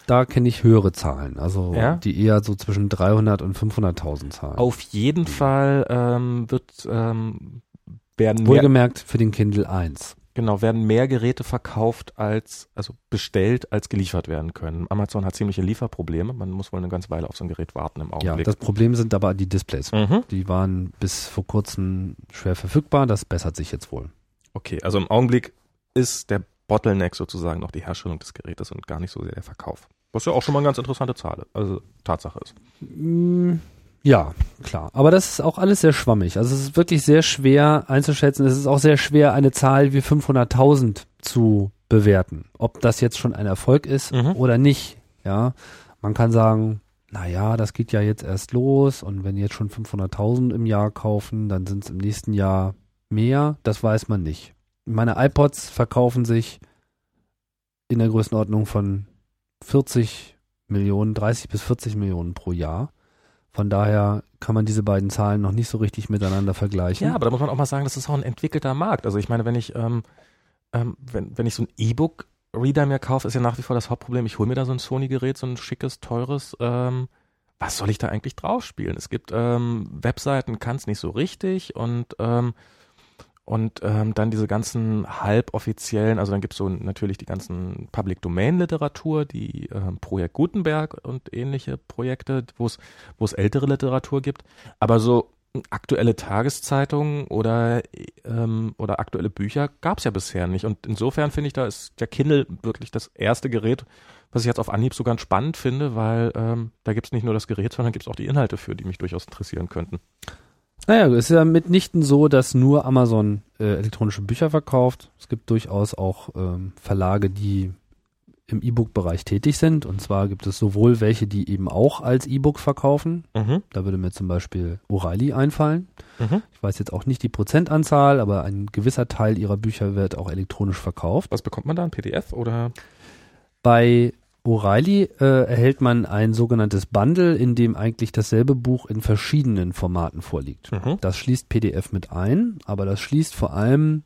Da kenne ich höhere Zahlen, also Ja? die eher so zwischen 300 und 500.000 Zahlen. Auf jeden Fall ähm, wird ähm, werden mehr, Wohlgemerkt für den Kindle 1. genau werden mehr Geräte verkauft als also bestellt als geliefert werden können. Amazon hat ziemliche Lieferprobleme. Man muss wohl eine ganze Weile auf so ein Gerät warten im Ja, Augenblick. das Problem sind aber die Displays. mhm. Die waren bis vor kurzem schwer verfügbar, das bessert sich jetzt wohl. Okay, also im Augenblick ist der Bottleneck sozusagen noch die Herstellung des Gerätes und gar nicht so sehr der Verkauf. Was ja auch schon mal eine ganz interessante Zahl, also Tatsache ist. Mm, Ja, klar. Aber das ist auch alles sehr schwammig. Also es ist wirklich sehr schwer einzuschätzen. Es ist auch sehr schwer, eine Zahl wie 500.000 zu bewerten. Ob das jetzt schon ein Erfolg ist Mhm. oder nicht. Ja, man kann sagen, na ja, das geht ja jetzt erst los und wenn jetzt schon 500.000 im Jahr kaufen, dann sind es im nächsten Jahr mehr. Das weiß man nicht. Meine iPods verkaufen sich in der Größenordnung von 40 Millionen, 30 bis 40 Millionen pro Jahr. Von daher kann man diese beiden Zahlen noch nicht so richtig miteinander vergleichen. Ja, aber da muss man auch mal sagen, das ist auch ein entwickelter Markt. Also ich meine, wenn ich, ähm, ähm, wenn, wenn ich so ein E-Book-Reader mir kaufe, ist ja nach wie vor das Hauptproblem. Ich hole mir da so ein Sony-Gerät, so ein schickes, teures. Ähm, was soll ich da eigentlich drauf spielen? Es gibt ähm, Webseiten, kann es nicht so richtig und ähm, und ähm, dann diese ganzen halboffiziellen, also dann gibt's so natürlich die ganzen Public Domain Literatur, die ähm, Projekt Gutenberg und ähnliche Projekte, wo es ältere Literatur gibt, aber so aktuelle Tageszeitungen oder ähm, oder aktuelle Bücher gab's ja bisher nicht und insofern finde ich, da ist der Kindle wirklich das erste Gerät, was ich jetzt auf Anhieb so ganz spannend finde, weil ähm, da gibt's nicht nur das Gerät, sondern gibt's auch die Inhalte für, die mich durchaus interessieren könnten. Naja, es ist ja mitnichten so, dass nur Amazon äh, elektronische Bücher verkauft. Es gibt durchaus auch ähm, Verlage, die im E-Book-Bereich tätig sind. Und zwar gibt es sowohl welche, die eben auch als E-Book verkaufen. Mhm. Da würde mir zum Beispiel O'Reilly einfallen. Mhm. Ich weiß jetzt auch nicht die Prozentanzahl, aber ein gewisser Teil ihrer Bücher wird auch elektronisch verkauft. Was bekommt man da? Ein PDF oder? Bei O'Reilly äh, erhält man ein sogenanntes Bundle, in dem eigentlich dasselbe Buch in verschiedenen Formaten vorliegt. Mhm. Das schließt PDF mit ein, aber das schließt vor allem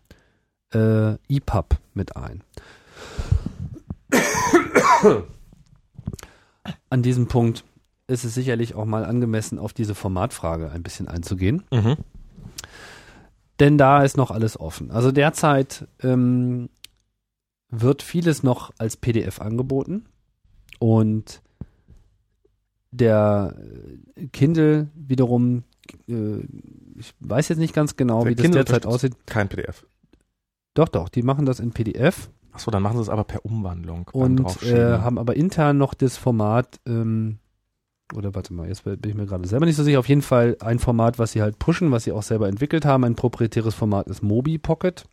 äh, EPUB mit ein. An diesem Punkt ist es sicherlich auch mal angemessen, auf diese Formatfrage ein bisschen einzugehen. Mhm. Denn da ist noch alles offen. Also derzeit ähm, wird vieles noch als PDF angeboten und der Kindle wiederum, äh, ich weiß jetzt nicht ganz genau, Der wie das Kindle derzeit unterstützt aussieht. Kein PDF. Doch, doch, die machen das in PDF Achso, dann machen sie es aber per Umwandlung. und äh, haben aber intern noch das Format, ähm, oder warte mal, jetzt bin ich mir gerade selber nicht so sicher, auf jeden Fall ein Format, was sie halt pushen, was sie auch selber entwickelt haben. Ein proprietäres Format ist Mobi Pocket.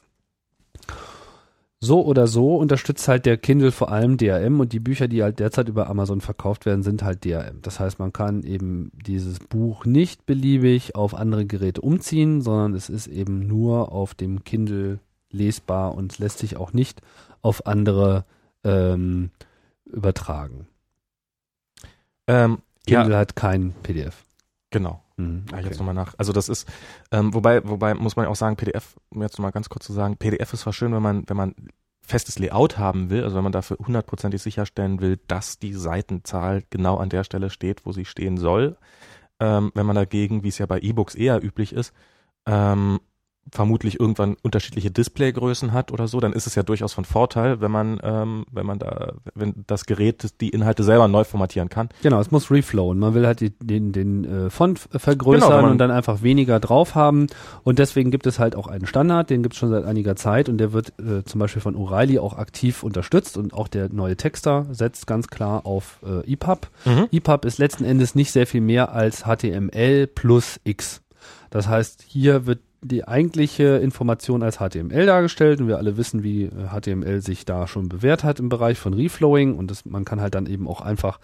So oder so unterstützt halt der Kindle vor allem DRM und die Bücher, die halt derzeit über Amazon verkauft werden, sind halt DRM. Das heißt, man kann eben dieses Buch nicht beliebig auf andere Geräte umziehen, sondern es ist eben nur auf dem Kindle lesbar und lässt sich auch nicht auf andere ähm, übertragen. ähm, Kindle ja, hat kein PDF. genau. Mhm, Ah, okay. Jetzt nochmal nach. Also das ist, ähm, wobei, wobei muss man auch sagen, PDF, um jetzt nochmal ganz kurz zu sagen, PDF ist zwar schön, wenn man, wenn man festes Layout haben will, also wenn man dafür hundertprozentig sicherstellen will, dass die Seitenzahl genau an der Stelle steht, wo sie stehen soll. Ähm, wenn man dagegen, wie es ja bei E-Books eher üblich ist, ähm, vermutlich irgendwann unterschiedliche Displaygrößen hat oder so, dann ist es ja durchaus von Vorteil, wenn man, ähm, wenn man da, wenn das Gerät die Inhalte selber neu formatieren kann. Genau, es muss reflowen. Man will halt die, den, den äh, Font vergrößern Genau, und dann einfach weniger drauf haben. Und deswegen gibt es halt auch einen Standard, den gibt es schon seit einiger Zeit und der wird äh, zum Beispiel von O'Reilly auch aktiv unterstützt und auch der neue Texter setzt ganz klar auf äh, EPUB. Mhm. EPUB ist letzten Endes nicht sehr viel mehr als HTML plus X. Das heißt, hier wird die eigentliche Information als HTML dargestellt und wir alle wissen, wie HTML sich da schon bewährt hat im Bereich von Reflowing und das, man kann halt dann eben auch einfach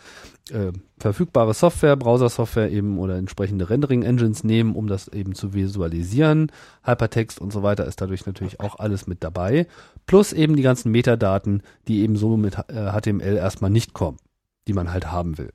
äh, verfügbare Software, Browser-Software eben oder entsprechende Rendering-Engines nehmen, um das eben zu visualisieren. Hypertext und so weiter ist dadurch natürlich auch alles mit dabei. Plus eben die ganzen Metadaten, die eben so mit HTML äh, erstmal nicht kommen, die man halt haben will.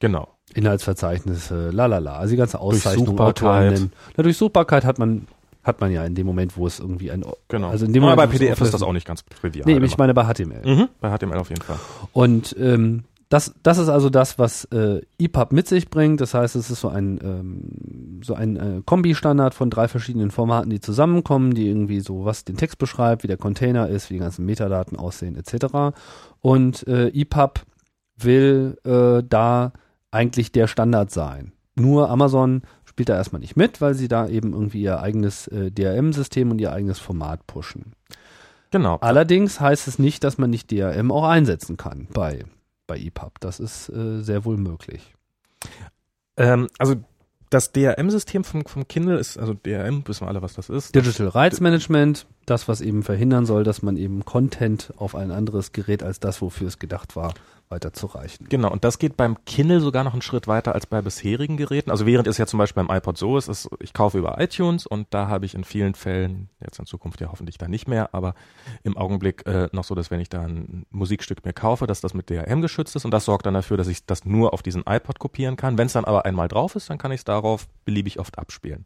Genau. Inhaltsverzeichnisse, lalala, also die ganze Auszeichnung, Autoren Na, Durchsuchbarkeit hat man hat man ja in dem Moment, wo es irgendwie ein genau. also in dem Moment, bei PDF ist das auch nicht ganz trivial. Nee, ich meine bei HTML. Mhm, bei HTML auf jeden Fall. Und ähm, das, das ist also das, was äh, EPUB mit sich bringt. Das heißt, es ist so ein ähm, so ein äh, Kombi-Standard von drei verschiedenen Formaten, die zusammenkommen, die irgendwie so was den Text beschreibt, wie der Container ist, wie die ganzen Metadaten aussehen etc. Und äh, EPUB will äh, da eigentlich der Standard sein. Nur Amazon spielt da erstmal nicht mit, weil sie da eben irgendwie ihr eigenes äh, DRM-System und ihr eigenes Format pushen. Genau. Allerdings heißt es nicht, dass man nicht DRM auch einsetzen kann bei, bei EPUB. Das ist äh, sehr wohl möglich. Ähm, also das DRM-System vom, vom Kindle ist, also DRM, wissen wir alle, was das ist. Digital Rights Management, das, was eben verhindern soll, dass man eben Content auf ein anderes Gerät als das, wofür es gedacht war, weiterzureichen. Genau, und das geht beim Kindle sogar noch einen Schritt weiter als bei bisherigen Geräten. Also während es ja zum Beispiel beim iPod so ist, ist ich kaufe über iTunes und da habe ich in vielen Fällen, jetzt in Zukunft ja hoffentlich da nicht mehr, aber im Augenblick äh, noch so, dass wenn ich da ein Musikstück mir kaufe, dass das mit DRM geschützt ist und das sorgt dann dafür, dass ich das nur auf diesen iPod kopieren kann. Wenn es dann aber einmal drauf ist, dann kann ich es darauf beliebig oft abspielen.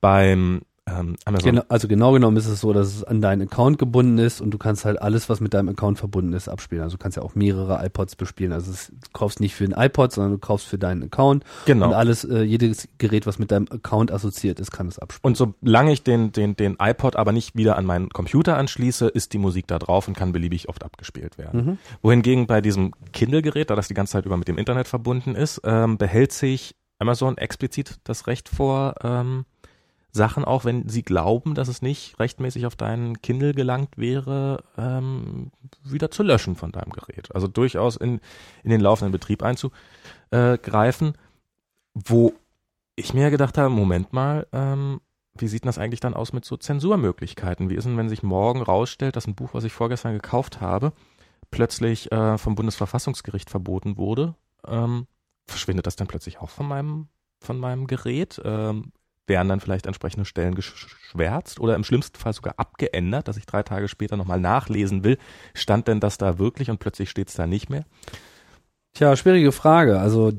Beim ähm, Amazon. Genau, also genau genommen ist es so, dass es an deinen Account gebunden ist und du kannst halt alles, was mit deinem Account verbunden ist, abspielen. Also du kannst ja auch mehrere iPods bespielen. Also es, du kaufst nicht für einen iPod, sondern du kaufst für deinen Account. Genau. Und alles, äh, jedes Gerät, was mit deinem Account assoziiert ist, kann es abspielen. Und solange ich den, den, den iPod aber nicht wieder an meinen Computer anschließe, ist die Musik da drauf und kann beliebig oft abgespielt werden. Mhm. Wohingegen bei diesem Kindle-Gerät, da das die ganze Zeit über mit dem Internet verbunden ist, ähm, behält sich Amazon explizit das Recht vor, ähm, Sachen, auch wenn sie glauben, dass es nicht rechtmäßig auf deinen Kindle gelangt wäre, ähm, wieder zu löschen von deinem Gerät. Also durchaus in, in den laufenden Betrieb einzugreifen, wo ich mir gedacht habe, Moment mal, ähm, wie sieht das eigentlich dann aus mit so Zensurmöglichkeiten? Wie ist denn, wenn sich morgen rausstellt, dass ein Buch, was ich vorgestern gekauft habe, plötzlich äh, vom Bundesverfassungsgericht verboten wurde? Ähm, verschwindet das dann plötzlich auch von meinem von meinem Gerät? Ähm, werden dann vielleicht entsprechende Stellen geschwärzt oder im schlimmsten Fall sogar abgeändert, dass ich drei Tage später nochmal nachlesen will. Stand denn das da wirklich und plötzlich steht es da nicht mehr? Tja, schwierige Frage. Also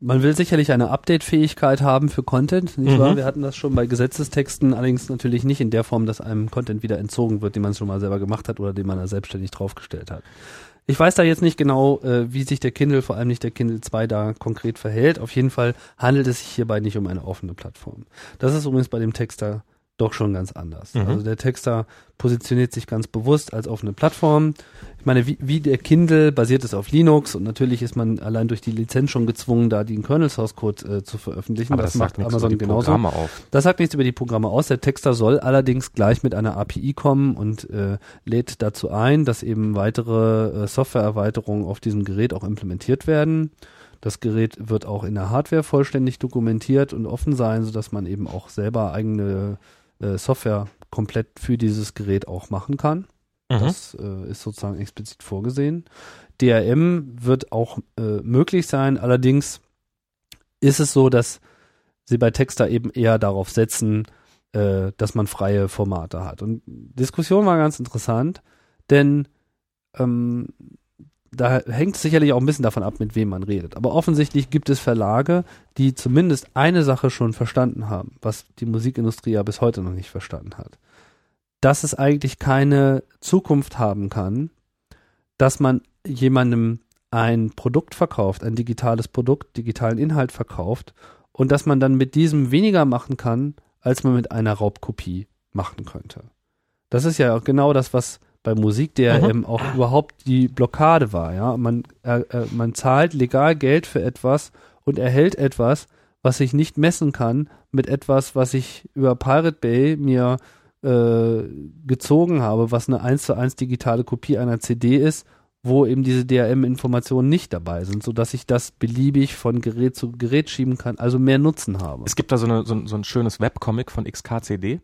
man will sicherlich eine Update-Fähigkeit haben für Content, nicht mhm. wahr? Wir hatten das schon bei Gesetzestexten, allerdings natürlich nicht in der Form, dass einem Content wieder entzogen wird, den man schon mal selber gemacht hat oder den man da selbstständig draufgestellt hat. Ich weiß da jetzt nicht genau, äh, wie sich der Kindle, vor allem nicht der Kindle 2 da konkret verhält. Auf jeden Fall handelt es sich hierbei nicht um eine offene Plattform. Das ist übrigens bei dem Texter doch schon ganz anders. Mhm. Also der Texter positioniert sich ganz bewusst als offene Plattform. Ich meine, wie, wie der Kindle basiert es auf Linux und natürlich ist man allein durch die Lizenz schon gezwungen, da den Kernel Source Code äh, zu veröffentlichen. Aber das, das macht Amazon genauso. Das sagt nichts über die Programme aus. Der Texter soll allerdings gleich mit einer API kommen und äh, lädt dazu ein, dass eben weitere äh, Softwareerweiterungen auf diesem Gerät auch implementiert werden. Das Gerät wird auch in der Hardware vollständig dokumentiert und offen sein, sodass man eben auch selber eigene äh, Software komplett für dieses Gerät auch machen kann. Mhm. Das äh, ist sozusagen explizit vorgesehen. DRM wird auch äh, möglich sein, allerdings ist es so, dass sie bei Texter eben eher darauf setzen, äh, dass man freie Formate hat. Und Diskussion war ganz interessant, denn ähm, da hängt es sicherlich auch ein bisschen davon ab, mit wem man redet. Aber offensichtlich gibt es Verlage, die zumindest eine Sache schon verstanden haben, was die Musikindustrie ja bis heute noch nicht verstanden hat. Dass es eigentlich keine Zukunft haben kann, dass man jemandem ein Produkt verkauft, ein digitales Produkt, digitalen Inhalt verkauft und dass man dann mit diesem weniger machen kann, als man mit einer Raubkopie machen könnte. Das ist ja genau das, was bei Musik, der mhm. ähm, auch überhaupt die Blockade war. Ja, man äh, äh, man zahlt legal Geld für etwas und erhält etwas, was ich nicht messen kann mit etwas, was ich über Pirate Bay mir äh, gezogen habe, was eine eins zu eins digitale Kopie einer CD ist wo eben diese DRM-Informationen nicht dabei sind, so dass ich das beliebig von Gerät zu Gerät schieben kann, also mehr Nutzen habe. Es gibt da so, eine, so, ein, so ein schönes Webcomic von XKCD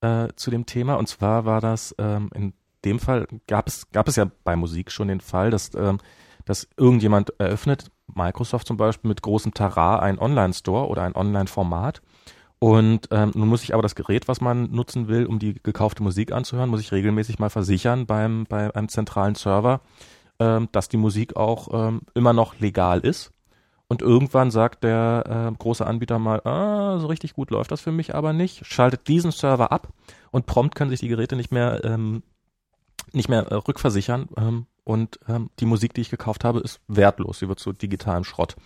äh, zu dem Thema und zwar war das ähm, in dem Fall gab es gab es ja bei Musik schon den Fall, dass ähm, dass irgendjemand eröffnet, Microsoft zum Beispiel mit großem Tara ein Online-Store oder ein Online-Format und ähm, nun muss ich aber das Gerät, was man nutzen will, um die gekaufte Musik anzuhören, muss ich regelmäßig mal versichern beim, bei einem zentralen Server, ähm, dass die Musik auch ähm, immer noch legal ist. Und irgendwann sagt der äh, große Anbieter mal, ah, so richtig gut läuft das für mich aber nicht, schaltet diesen Server ab und prompt können sich die Geräte nicht mehr ähm, nicht mehr äh, rückversichern ähm, und ähm, die Musik, die ich gekauft habe, ist wertlos. Sie wird zu digitalem Schrott.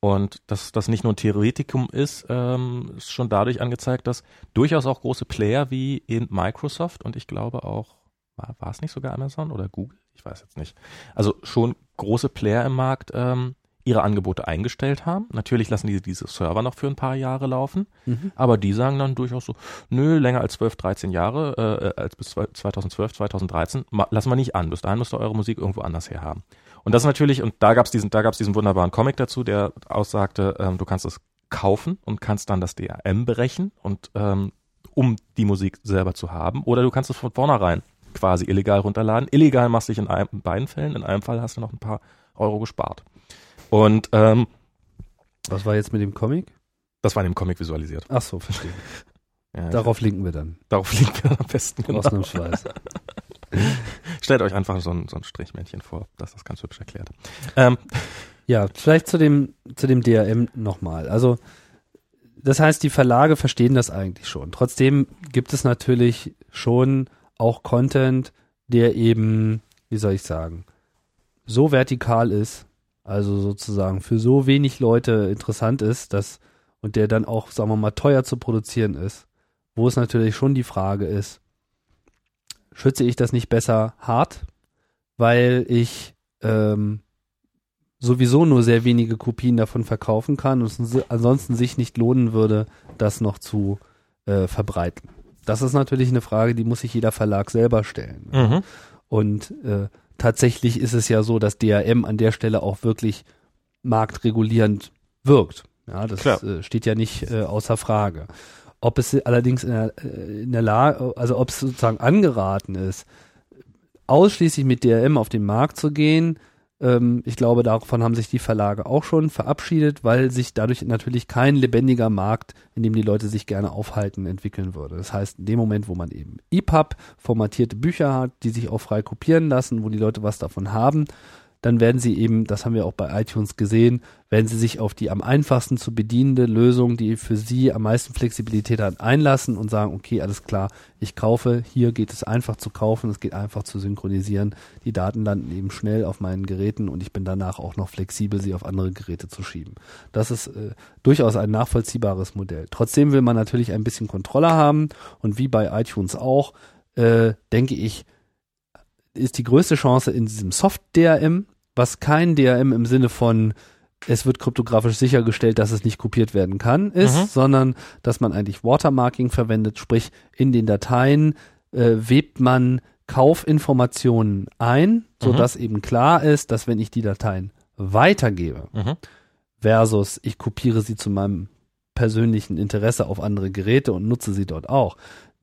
Und dass das nicht nur ein Theoretikum ist, ähm, ist schon dadurch angezeigt, dass durchaus auch große Player wie in Microsoft und ich glaube auch, war, war es nicht sogar Amazon oder Google? Ich weiß jetzt nicht. Also schon große Player im Markt ähm, ihre Angebote eingestellt haben. Natürlich lassen die diese Server noch für ein paar Jahre laufen, mhm. aber die sagen dann durchaus so, nö, länger als 12, 13 Jahre, äh, äh als bis 2012, 2013, lassen wir nicht an. Bis dahin müsst ihr eure Musik irgendwo anders her haben. Und das natürlich, und da gab's diesen, da gab's diesen wunderbaren Comic dazu, der aussagte, ähm, du kannst es kaufen und kannst dann das DRM berechnen und ähm, um die Musik selber zu haben, oder du kannst es von vornherein quasi illegal runterladen. Illegal machst du dich in, einem, in beiden Fällen, in einem Fall hast du noch ein paar Euro gespart. Und ähm, was war jetzt mit dem Comic? Das war in dem Comic visualisiert. Ach so, verstehe. ja, Darauf linken wir dann. Darauf linken wir dann am besten. Genau. Ausnahmsweise. Stellt euch einfach so ein, so ein Strichmännchen vor, das das ganz hübsch erklärt. Ähm. Ja, vielleicht zu dem, zu dem DRM nochmal. Also, das heißt, die Verlage verstehen das eigentlich schon. Trotzdem gibt es natürlich schon auch Content, der eben, wie soll ich sagen, so vertikal ist, also sozusagen für so wenig Leute interessant ist, dass und der dann auch, sagen wir mal, teuer zu produzieren ist, wo es natürlich schon die Frage ist, schütze ich das nicht besser hart, weil ich ähm, sowieso nur sehr wenige Kopien davon verkaufen kann und es ansonsten sich nicht lohnen würde, das noch zu äh, verbreiten. Das ist natürlich eine Frage, die muss sich jeder Verlag selber stellen. Mhm. Und äh, tatsächlich ist es ja so, dass DRM an der Stelle auch wirklich marktregulierend wirkt. Ja, das äh, steht ja nicht äh, außer Frage. Ob es allerdings in der, äh, in der Lage, also ob es sozusagen angeraten ist, ausschließlich mit DRM auf den Markt zu gehen, ähm, ich glaube, davon haben sich die Verlage auch schon verabschiedet, weil sich dadurch natürlich kein lebendiger Markt, in dem die Leute sich gerne aufhalten, entwickeln würde. Das heißt, in dem Moment, wo man eben EPUB, formatierte Bücher hat, die sich auch frei kopieren lassen, wo die Leute was davon haben, dann werden sie eben, das haben wir auch bei iTunes gesehen, werden sie sich auf die am einfachsten zu bedienende Lösung, die für sie am meisten Flexibilität hat, einlassen und sagen, okay, alles klar, ich kaufe, hier geht es einfach zu kaufen, es geht einfach zu synchronisieren. Die Daten landen eben schnell auf meinen Geräten und ich bin danach auch noch flexibel, sie auf andere Geräte zu schieben. Das ist äh, durchaus ein nachvollziehbares Modell. Trotzdem will man natürlich ein bisschen Kontrolle haben und wie bei iTunes auch, äh, denke ich, ist die größte Chance in diesem Soft-DRM, was kein DRM im Sinne von es wird kryptografisch sichergestellt, dass es nicht kopiert werden kann, ist, mhm. sondern dass man eigentlich Watermarking verwendet, sprich in den Dateien äh, webt man Kaufinformationen ein, so dass mhm. eben klar ist, dass wenn ich die Dateien weitergebe, mhm. versus ich kopiere sie zu meinem persönlichen Interesse auf andere Geräte und nutze sie dort auch,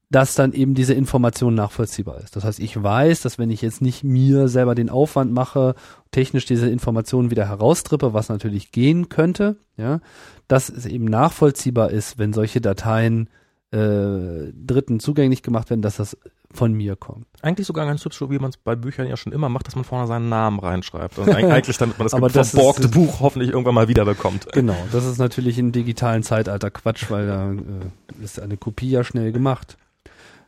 dass dann eben diese Information nachvollziehbar ist. Das heißt, ich weiß, dass wenn ich jetzt nicht mir selber den Aufwand mache, technisch diese Informationen wieder heraustrippe, was natürlich gehen könnte, ja, dass es eben nachvollziehbar ist, wenn solche Dateien äh, Dritten zugänglich gemacht werden, dass das von mir kommt. Eigentlich sogar ganz hübsch, wie man es bei Büchern ja schon immer macht, dass man vorne seinen Namen reinschreibt. Und eigentlich, damit man das, Aber das verborgte ist, Buch hoffentlich irgendwann mal wiederbekommt. Genau, das ist natürlich im digitalen Zeitalter Quatsch, weil da äh, ist eine Kopie ja schnell gemacht.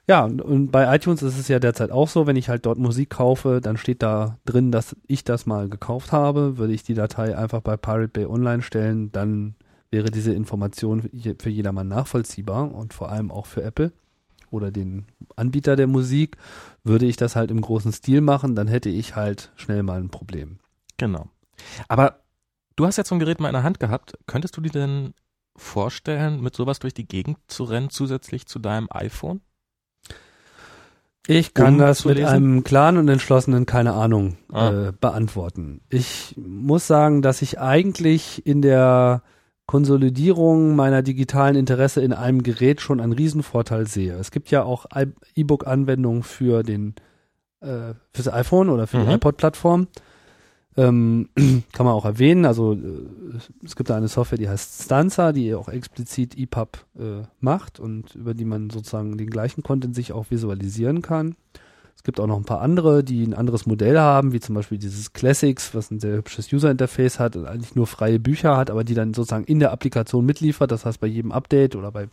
Ja, und bei iTunes ist es ja derzeit auch so, wenn ich halt dort Musik kaufe, dann steht da drin, dass ich das mal gekauft habe. Würde ich die Datei einfach bei Pirate Bay online stellen, dann wäre diese Information für jedermann nachvollziehbar und vor allem auch für Apple oder den Anbieter der Musik. Würde ich das halt im großen Stil machen, dann hätte ich halt schnell mal ein Problem. Genau. Aber du hast jetzt so ein Gerät mal in der Hand gehabt. Könntest du dir denn vorstellen, mit sowas durch die Gegend zu rennen, zusätzlich zu deinem iPhone? Ich kann um das mit lesen? einem klaren und entschlossenen keine Ahnung Ah. äh, beantworten. Ich muss sagen, dass ich eigentlich in der Konsolidierung meiner digitalen Interesse in einem Gerät schon einen Riesenvorteil sehe. Es gibt ja auch E-Book-Anwendungen für den äh, fürs iPhone oder für die Mhm. iPod-Plattform. Ähm, kann man auch erwähnen. Also äh, es gibt da eine Software, die heißt Stanza, die auch explizit EPUB äh, macht und über die man sozusagen den gleichen Content sich auch visualisieren kann. Es gibt auch noch ein paar andere, die ein anderes Modell haben, wie zum Beispiel dieses Classics, was ein sehr hübsches User-Interface hat und eigentlich nur freie Bücher hat, aber die dann sozusagen in der Applikation mitliefert. Das heißt, bei jedem Update oder bei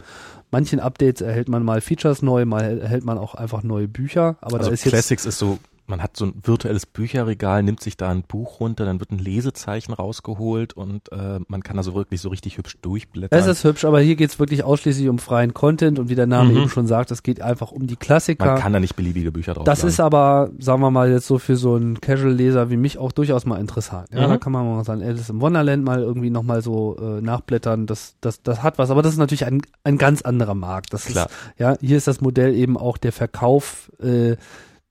manchen Updates erhält man mal Features neu, mal erhält man auch einfach neue Bücher. Aber also da ist jetzt Classics ist so, man hat so ein virtuelles Bücherregal, nimmt sich da ein Buch runter, dann wird ein Lesezeichen rausgeholt und äh, man kann also wirklich so richtig hübsch durchblättern. Es ist hübsch, aber hier geht's wirklich ausschließlich um freien Content und wie der Name Mhm. eben schon sagt, es geht einfach um die Klassiker. man kann da nicht beliebige Bücher drauf das ist aber, sagen wir mal, jetzt so für so einen Casual-Leser wie mich auch durchaus mal interessant. Ja, Mhm. da kann man mal sein Alice im Wonderland mal irgendwie nochmal so äh, nachblättern. Das, das, das hat was, aber das ist natürlich ein, ein ganz anderer Markt. Das Klar. ist, ja, hier ist das Modell eben auch der Verkauf äh,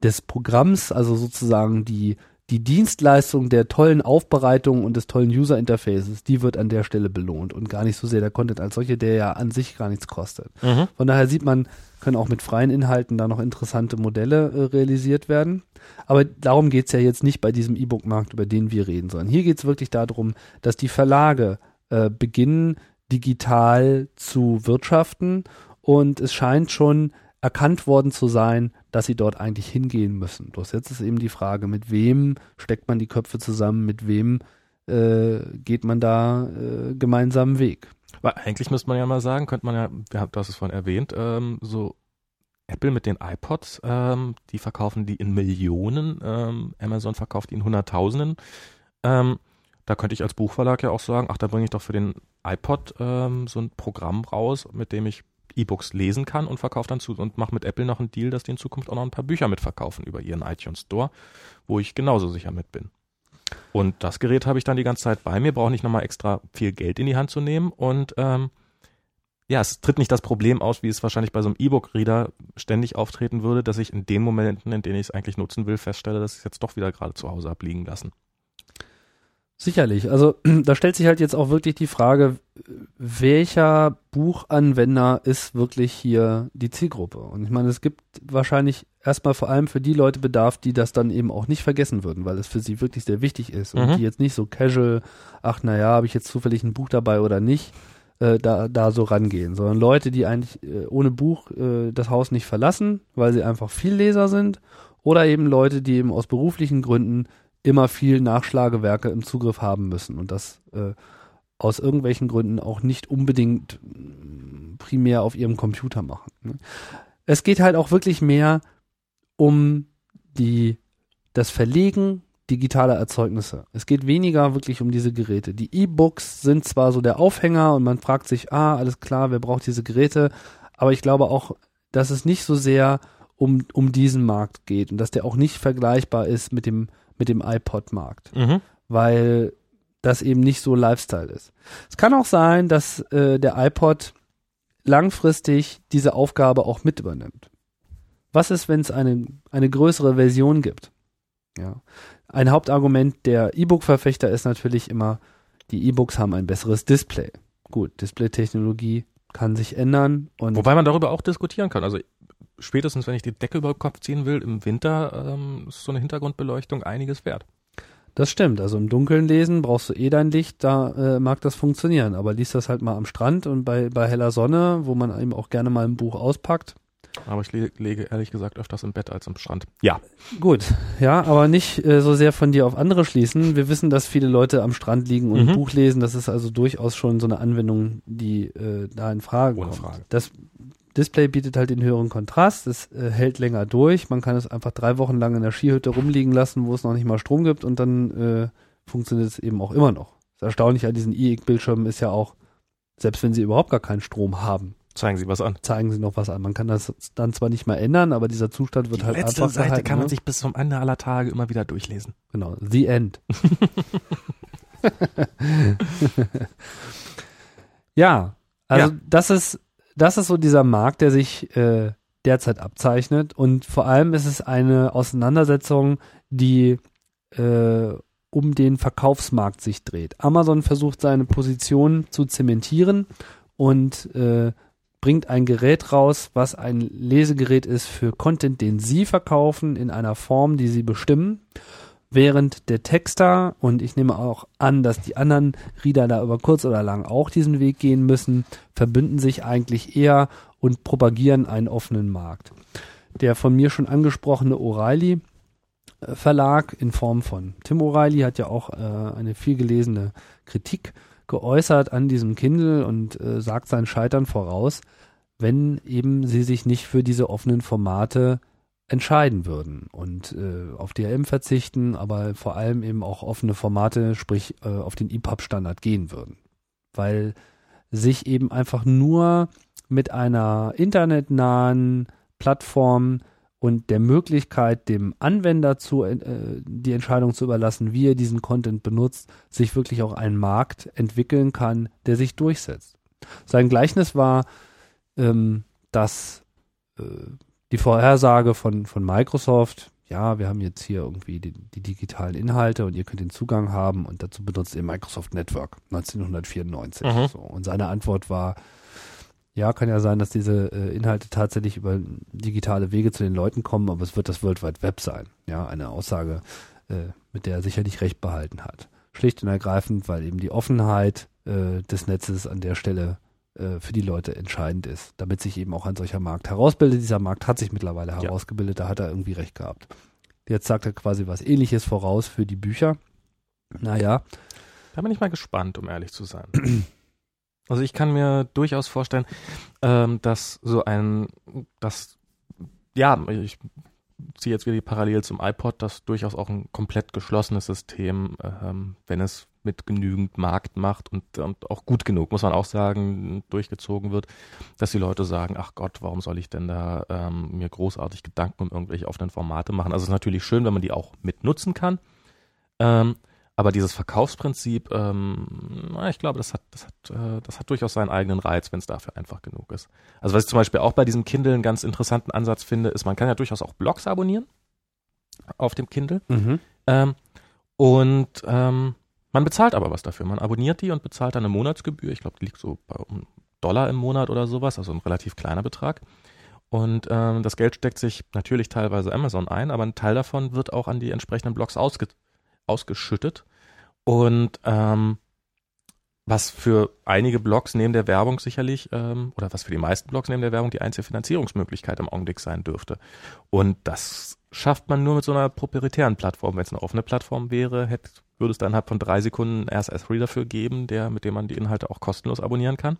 des Programms, also sozusagen die die Dienstleistung der tollen Aufbereitung und des tollen User Interfaces, die wird an der Stelle belohnt und gar nicht so sehr der Content als solche, der ja an sich gar nichts kostet. Mhm. Von daher sieht man, können auch mit freien Inhalten da noch interessante Modelle äh, realisiert werden. Aber darum geht's ja jetzt nicht bei diesem E-Book-Markt, über den wir reden, sondern hier geht's wirklich darum, dass die Verlage äh, beginnen, digital zu wirtschaften und es scheint schon erkannt worden zu sein, dass sie dort eigentlich hingehen müssen. Bloß jetzt ist eben die Frage, mit wem steckt man die Köpfe zusammen, mit wem äh, geht man da äh, gemeinsamen Weg. Weil eigentlich müsste man ja mal sagen, könnte man ja, wir haben, es vorhin erwähnt, ähm, so Apple mit den iPods, ähm, die verkaufen die in Millionen, ähm, Amazon verkauft die in Hunderttausenden. Ähm, da könnte ich als Buchverlag ja auch sagen, ach, da bringe ich doch für den iPod ähm, so ein Programm raus, mit dem ich E-Books lesen kann und verkaufe dann zu und mache mit Apple noch einen Deal, dass die in Zukunft auch noch ein paar Bücher mitverkaufen über ihren iTunes Store, wo ich genauso sicher mit bin. Und das Gerät habe ich dann die ganze Zeit bei mir, brauche nicht nochmal extra viel Geld in die Hand zu nehmen und ähm, ja, es tritt nicht das Problem aus, wie es wahrscheinlich bei so einem E-Book-Reader ständig auftreten würde, dass ich in den Momenten, in denen ich es eigentlich nutzen will, feststelle, dass ich es jetzt doch wieder gerade zu Hause abliegen lassen. Sicherlich. Also da stellt sich halt jetzt auch wirklich die Frage, welcher Buchanwender ist wirklich hier die Zielgruppe? Und ich meine, es gibt wahrscheinlich erstmal vor allem für die Leute Bedarf, die das dann eben auch nicht vergessen würden, weil es für sie wirklich sehr wichtig ist und Mhm. die jetzt nicht so casual, ach naja, habe ich jetzt zufällig ein Buch dabei oder nicht, äh, da, da so rangehen, sondern Leute, die eigentlich äh, ohne Buch äh, das Haus nicht verlassen, weil sie einfach viel Leser sind oder eben Leute, die eben aus beruflichen Gründen immer viel Nachschlagewerke im Zugriff haben müssen und das äh, aus irgendwelchen Gründen auch nicht unbedingt mm, primär auf ihrem Computer machen. Ne? Es geht halt auch wirklich mehr um die, das Verlegen digitaler Erzeugnisse. Es geht weniger wirklich um diese Geräte. Die E-Books sind zwar so der Aufhänger und man fragt sich, ah, alles klar, wer braucht diese Geräte? Aber ich glaube auch, dass es nicht so sehr um, um diesen Markt geht und dass der auch nicht vergleichbar ist mit dem, mit dem iPod-Markt Mhm. weil das eben nicht so Lifestyle ist. Es kann auch sein, dass äh, der iPod langfristig diese Aufgabe auch mit übernimmt. Was ist, wenn es eine, eine größere Version gibt? Ja. Ein Hauptargument der E-Book-Verfechter ist natürlich immer, die E-Books haben ein besseres Display. Gut, Display-Technologie kann sich ändern und Wobei man darüber auch diskutieren kann. Also spätestens, wenn ich die Decke über den Kopf ziehen will, im Winter ähm, ist so eine Hintergrundbeleuchtung einiges wert. Das stimmt. Also im Dunkeln lesen brauchst du eh dein Licht, da äh, mag das funktionieren. Aber liest das halt mal am Strand und bei, bei heller Sonne, wo man eben auch gerne mal ein Buch auspackt. Aber ich le lege ehrlich gesagt öfters im Bett als am Strand. Ja. Gut, ja, aber nicht äh, so sehr von dir auf andere schließen. Wir wissen, dass viele Leute am Strand liegen und Mhm. ein Buch lesen. Das ist also durchaus schon so eine Anwendung, die äh, da in Frage Ohne kommt. Frage. Das Display bietet halt den höheren Kontrast, es äh, hält länger durch. Man kann es einfach drei Wochen lang in der Skihütte rumliegen lassen, wo es noch nicht mal Strom gibt und dann äh, funktioniert es eben auch immer noch. Das Erstaunliche an diesen IEC-Bildschirmen ist ja auch, selbst wenn sie überhaupt gar keinen Strom haben, Zeigen Sie was an. zeigen sie noch was an. Man kann das dann zwar nicht mehr ändern, aber dieser Zustand wird Die halt letzte einfach Seite gehalten, kann man ne? sich bis zum Ende aller Tage immer wieder durchlesen. Genau, The End. ja, also Ja. das ist das ist so dieser Markt, der sich äh, derzeit abzeichnet. Und vor allem ist es eine Auseinandersetzung, die äh, um den Verkaufsmarkt sich dreht. Amazon versucht seine Position zu zementieren und äh, bringt ein Gerät raus, was ein Lesegerät ist für Content, den sie verkaufen in einer Form, die sie bestimmen. Während der Texter, und ich nehme auch an, dass die anderen Reader da über kurz oder lang auch diesen Weg gehen müssen, verbünden sich eigentlich eher und propagieren einen offenen Markt. Der von mir schon angesprochene O'Reilly äh, Verlag in Form von Tim O'Reilly hat ja auch äh, eine viel gelesene Kritik geäußert an diesem Kindle und äh, sagt sein Scheitern voraus, wenn eben sie sich nicht für diese offenen Formate entscheiden würden und äh, auf DRM verzichten, aber vor allem eben auch offene Formate, sprich äh, auf den EPUB-Standard gehen würden. Weil sich eben einfach nur mit einer internetnahen Plattform und der Möglichkeit, dem Anwender zu, äh, die Entscheidung zu überlassen, wie er diesen Content benutzt, sich wirklich auch ein Markt entwickeln kann, der sich durchsetzt. Sein Gleichnis war, ähm, dass äh, die Vorhersage von, von Microsoft, ja, wir haben jetzt hier irgendwie die, die, digitalen Inhalte und ihr könnt den Zugang haben und dazu benutzt ihr Microsoft Network 1994. Mhm. So. Und seine Antwort war, ja, kann ja sein, dass diese äh, Inhalte tatsächlich über digitale Wege zu den Leuten kommen, aber es wird das World Wide Web sein. Ja, eine Aussage, äh, mit der er sicherlich recht behalten hat. Schlicht und ergreifend, weil eben die Offenheit äh, des Netzes an der Stelle äh, für die Leute entscheidend ist, damit sich eben auch ein solcher Markt herausbildet. Dieser Markt hat sich mittlerweile ja. herausgebildet, da hat er irgendwie recht gehabt. Jetzt sagt er quasi was ähnliches voraus für die Bücher. Naja. Da bin ich mal gespannt, um ehrlich zu sein. Also ich kann mir durchaus vorstellen, ähm, dass so ein, das, ja, ich ziehe jetzt wieder die Parallele zum iPod, das durchaus auch ein komplett geschlossenes System, ähm, wenn es mit genügend Marktmacht und, und auch gut genug, muss man auch sagen, durchgezogen wird, dass die Leute sagen, ach Gott, warum soll ich denn da ähm, mir großartig Gedanken um irgendwelche offenen Formate machen? Also es ist natürlich schön, wenn man die auch mitnutzen kann. Ähm, aber dieses Verkaufsprinzip, ähm, na, ich glaube, das hat, das hat, äh, das hat durchaus seinen eigenen Reiz, wenn es dafür einfach genug ist. Also was ich zum Beispiel auch bei diesem Kindle einen ganz interessanten Ansatz finde, ist, man kann ja durchaus auch Blogs abonnieren auf dem Kindle. Mhm. Ähm, und ähm, man bezahlt aber was dafür. Man abonniert die und bezahlt dann eine Monatsgebühr. Ich glaube, die liegt so bei um Dollar im Monat oder sowas, also ein relativ kleiner Betrag. Und ähm, das Geld steckt sich natürlich teilweise Amazon ein, aber ein Teil davon wird auch an die entsprechenden Blogs ausge ausgeschüttet. Und ähm, was für einige Blogs neben der Werbung sicherlich, ähm, oder was für die meisten Blogs neben der Werbung die einzige Finanzierungsmöglichkeit im Augenblick sein dürfte. Und das schafft man nur mit so einer proprietären Plattform. Wenn es eine offene Plattform wäre, hätte, würde es dann innerhalb von drei Sekunden einen RSS-Reader für geben, der, mit dem man die Inhalte auch kostenlos abonnieren kann.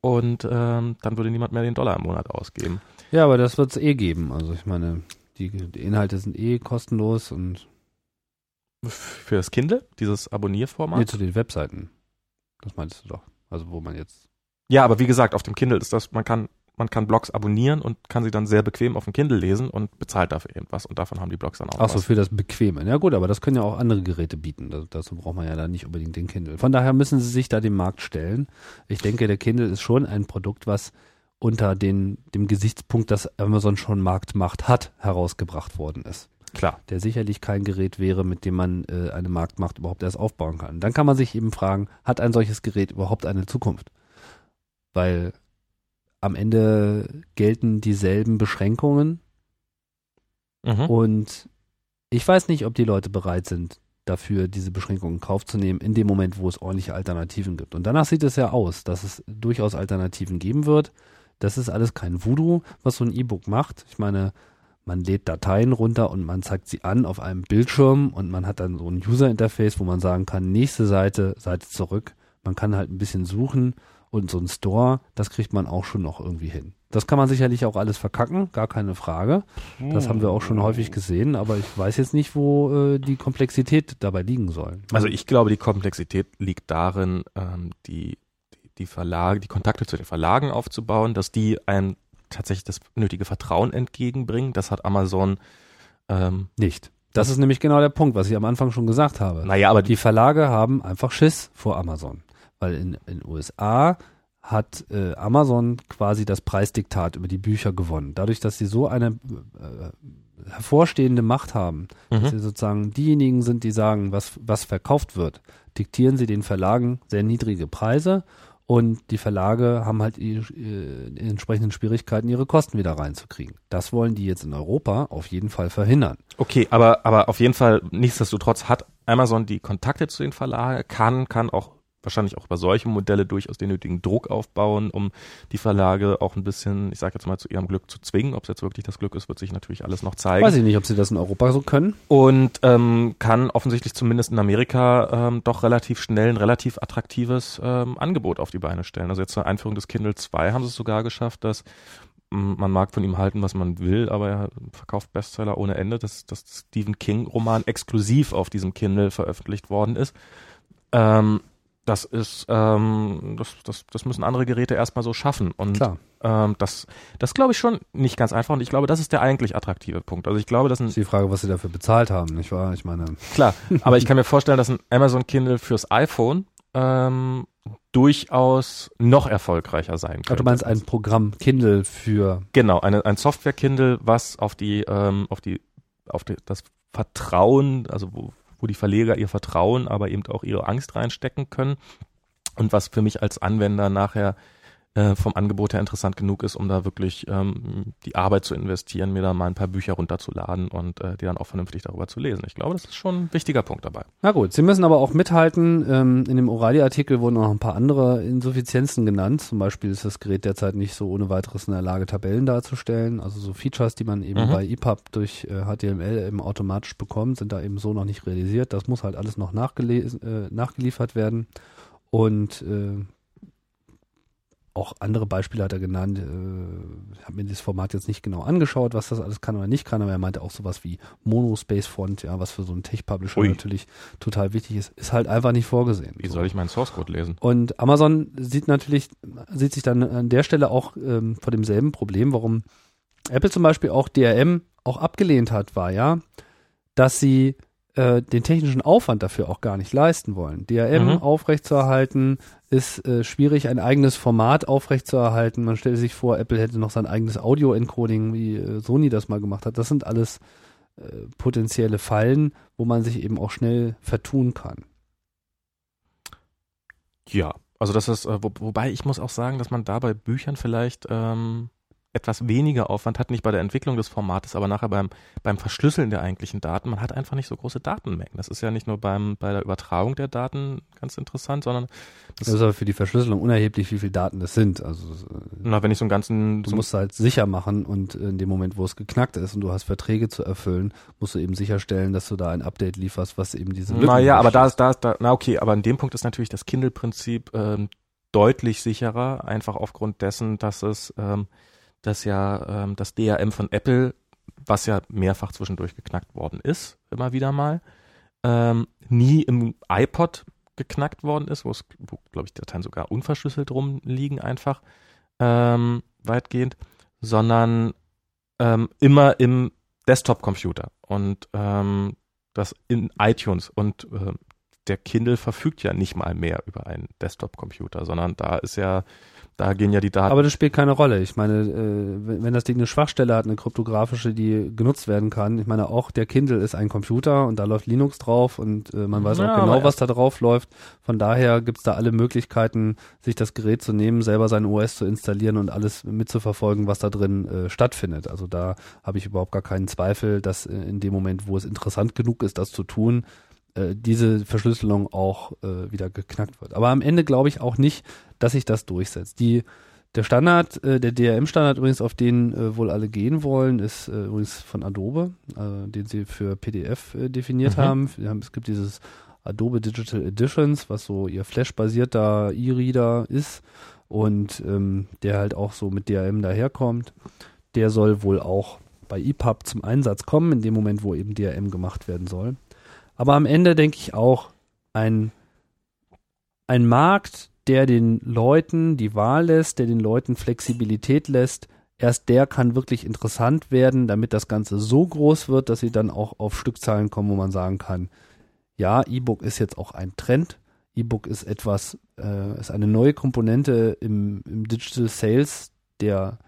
Und ähm, dann würde niemand mehr den Dollar im Monat ausgeben. Ja, aber das wird es eh geben. Also ich meine, die, die Inhalte sind eh kostenlos und für das Kindle, dieses Abonnierformat? Nee, zu den Webseiten. Das meinst du doch. Also wo man jetzt. Ja, aber wie gesagt, auf dem Kindle ist das, man kann, man kann Blogs abonnieren und kann sie dann sehr bequem auf dem Kindle lesen und bezahlt dafür irgendwas und davon haben die Blogs dann auch. Achso, für das Bequeme. Ja gut, aber das können ja auch andere Geräte bieten. Das, dazu braucht man ja dann nicht unbedingt den Kindle. Von daher müssen sie sich da dem Markt stellen. Ich denke, der Kindle ist schon ein Produkt, was unter den, dem Gesichtspunkt, dass Amazon schon Marktmacht hat, herausgebracht worden ist. Klar. Der sicherlich kein Gerät wäre, mit dem man äh, eine Marktmacht überhaupt erst aufbauen kann. Dann kann man sich eben fragen, hat ein solches Gerät überhaupt eine Zukunft? Weil am Ende gelten dieselben Beschränkungen mhm. und ich weiß nicht, ob die Leute bereit sind, dafür diese Beschränkungen in Kauf zu nehmen, in dem Moment, wo es ordentliche Alternativen gibt. Und danach sieht es ja aus, dass es durchaus Alternativen geben wird. Das ist alles kein Voodoo, was so ein E-Book macht. Ich meine, man lädt Dateien runter und man zeigt sie an auf einem Bildschirm und man hat dann so ein User-Interface, wo man sagen kann, nächste Seite, Seite zurück. Man kann halt ein bisschen suchen und so ein Store, das kriegt man auch schon noch irgendwie hin. Das kann man sicherlich auch alles verkacken, gar keine Frage. Das haben wir auch schon häufig gesehen, aber ich weiß jetzt nicht, wo äh, die Komplexität dabei liegen soll. Also ich glaube, die Komplexität liegt darin, ähm, die, die, Verlage, die Kontakte zu den Verlagen aufzubauen, dass die ein tatsächlich das nötige Vertrauen entgegenbringen. Das hat Amazon ähm, nicht. Das ist nämlich genau der Punkt, was ich am Anfang schon gesagt habe. Naja, aber die Verlage haben einfach Schiss vor Amazon. Weil in den USA hat äh, Amazon quasi das Preisdiktat über die Bücher gewonnen. Dadurch, dass sie so eine äh, hervorstehende Macht haben, mhm. dass sie sozusagen diejenigen sind, die sagen, was, was verkauft wird, diktieren sie den Verlagen sehr niedrige Preise und die Verlage haben halt die, äh, entsprechenden Schwierigkeiten, ihre Kosten wieder reinzukriegen. Das wollen die jetzt in Europa auf jeden Fall verhindern. Okay, aber, aber auf jeden Fall, nichtsdestotrotz hat Amazon die Kontakte zu den Verlagen, kann, kann auch wahrscheinlich auch über solche Modelle durchaus den nötigen Druck aufbauen, um die Verlage auch ein bisschen, ich sage jetzt mal, zu ihrem Glück zu zwingen. Ob es jetzt wirklich das Glück ist, wird sich natürlich alles noch zeigen. Weiß ich nicht, ob sie das in Europa so können. Und ähm, kann offensichtlich zumindest in Amerika ähm, doch relativ schnell ein relativ attraktives ähm, Angebot auf die Beine stellen. Also jetzt zur Einführung des Kindle 2 haben sie es sogar geschafft, dass man mag von ihm halten, was man will, aber er verkauft Bestseller ohne Ende, dass das Stephen King Roman exklusiv auf diesem Kindle veröffentlicht worden ist. Ähm, das ist, ähm, das, das, das müssen andere Geräte erstmal so schaffen. Und Klar. Ähm, das, das glaube ich schon nicht ganz einfach. Und ich glaube, das ist der eigentlich attraktive Punkt. Also ich glaube, das ist die Frage, was sie dafür bezahlt haben, nicht wahr? Ich meine. Klar, aber ich kann mir vorstellen, dass ein Amazon Kindle fürs iPhone ähm, durchaus noch erfolgreicher sein könnte. du meinst ein Programm Kindle für genau eine, ein Software Kindle, was auf die ähm, auf die auf die, das Vertrauen, also wo, wo die Verleger ihr Vertrauen, aber eben auch ihre Angst reinstecken können. Und was für mich als Anwender nachher äh, vom Angebot her interessant genug ist, um da wirklich ähm, die Arbeit zu investieren, mir da mal ein paar Bücher runterzuladen und äh, die dann auch vernünftig darüber zu lesen. Ich glaube, das ist schon ein wichtiger Punkt dabei. Na gut, Sie müssen aber auch mithalten. Ähm, in dem O'Reilly-Artikel wurden noch ein paar andere Insuffizienzen genannt. Zum Beispiel ist das Gerät derzeit nicht so ohne weiteres in der Lage, Tabellen darzustellen. Also so Features, die man eben mhm. bei EPUB durch äh, HTML eben automatisch bekommt, sind da eben so noch nicht realisiert. Das muss halt alles noch äh, nachgeliefert werden. Und äh, auch andere Beispiele hat er genannt. Äh, ich habe mir das Format jetzt nicht genau angeschaut, was das alles kann oder nicht kann, aber er meinte auch sowas wie Monospace Font, ja, was für so einen Tech-Publisher natürlich total wichtig ist, ist halt einfach nicht vorgesehen. Wie so. soll ich meinen Source Code lesen? Und Amazon sieht natürlich, sieht sich dann an der Stelle auch ähm, vor demselben Problem, warum Apple zum Beispiel auch DRM auch abgelehnt hat, war ja, dass sie äh, den technischen Aufwand dafür auch gar nicht leisten wollen. DRM mhm. aufrechtzuerhalten ist äh, schwierig, ein eigenes Format aufrechtzuerhalten. Man stellt sich vor, Apple hätte noch sein eigenes Audio-Encoding, wie äh, Sony das mal gemacht hat. Das sind alles äh, potenzielle Fallen, wo man sich eben auch schnell vertun kann. Ja, also das ist, äh, wo, wobei ich muss auch sagen, dass man da bei Büchern vielleicht ähm, etwas weniger Aufwand hat, nicht bei der Entwicklung des Formates, aber nachher beim, beim Verschlüsseln der eigentlichen Daten. Man hat einfach nicht so große Datenmengen. Das ist ja nicht nur beim, bei der Übertragung der Daten ganz interessant, sondern das, das ist aber für die Verschlüsselung unerheblich, wie viele Daten das sind. Also na, wenn ich so einen ganzen du so musst halt sicher machen und in dem Moment, wo es geknackt ist und du hast Verträge zu erfüllen, musst du eben sicherstellen, dass du da ein Update lieferst, was eben diese Lücken Naja, aber da ist da ist da na okay, aber an dem Punkt ist natürlich das Kindle-Prinzip ähm, deutlich sicherer, einfach aufgrund dessen, dass es ähm, dass ja ähm, das DRM von Apple, was ja mehrfach zwischendurch geknackt worden ist, immer wieder mal, ähm, nie im iPod geknackt worden ist, wo es, glaube ich, Dateien sogar unverschlüsselt rumliegen einfach, ähm, weitgehend, sondern ähm, immer im Desktop-Computer. Und ähm, das in iTunes. Und äh, der Kindle verfügt ja nicht mal mehr über einen Desktop-Computer, sondern da ist ja da gehen ja die Daten. Aber das spielt keine Rolle. Ich meine, äh, wenn das Ding eine Schwachstelle hat, eine kryptografische, die genutzt werden kann, ich meine, auch der Kindle ist ein Computer und da läuft Linux drauf und äh, man weiß ja, auch genau, was da drauf läuft. Von daher gibt's da alle Möglichkeiten, sich das Gerät zu nehmen, selber sein OS zu installieren und alles mitzuverfolgen, was da drin äh, stattfindet. Also da habe ich überhaupt gar keinen Zweifel, dass äh, in dem Moment, wo es interessant genug ist, das zu tun, äh, diese Verschlüsselung auch äh, wieder geknackt wird. Aber am Ende glaube ich auch nicht, dass sich das durchsetzt. Die, der Standard, äh, der DRM-Standard übrigens, auf den äh, wohl alle gehen wollen, ist äh, übrigens von Adobe, äh, den sie für PDF äh, definiert mhm. haben. haben. Es gibt dieses Adobe Digital Editions, was so ihr Flash-basierter E-Reader ist und ähm, der halt auch so mit DRM daherkommt. Der soll wohl auch bei EPUB zum Einsatz kommen, in dem Moment, wo eben DRM gemacht werden soll. Aber am Ende denke ich auch, ein, ein Markt, der den Leuten die Wahl lässt, der den Leuten Flexibilität lässt, erst der kann wirklich interessant werden, damit das Ganze so groß wird, dass sie dann auch auf Stückzahlen kommen, wo man sagen kann, ja, E-Book ist jetzt auch ein Trend. E-Book ist etwas, äh, ist eine neue Komponente im, im Digital Sales, der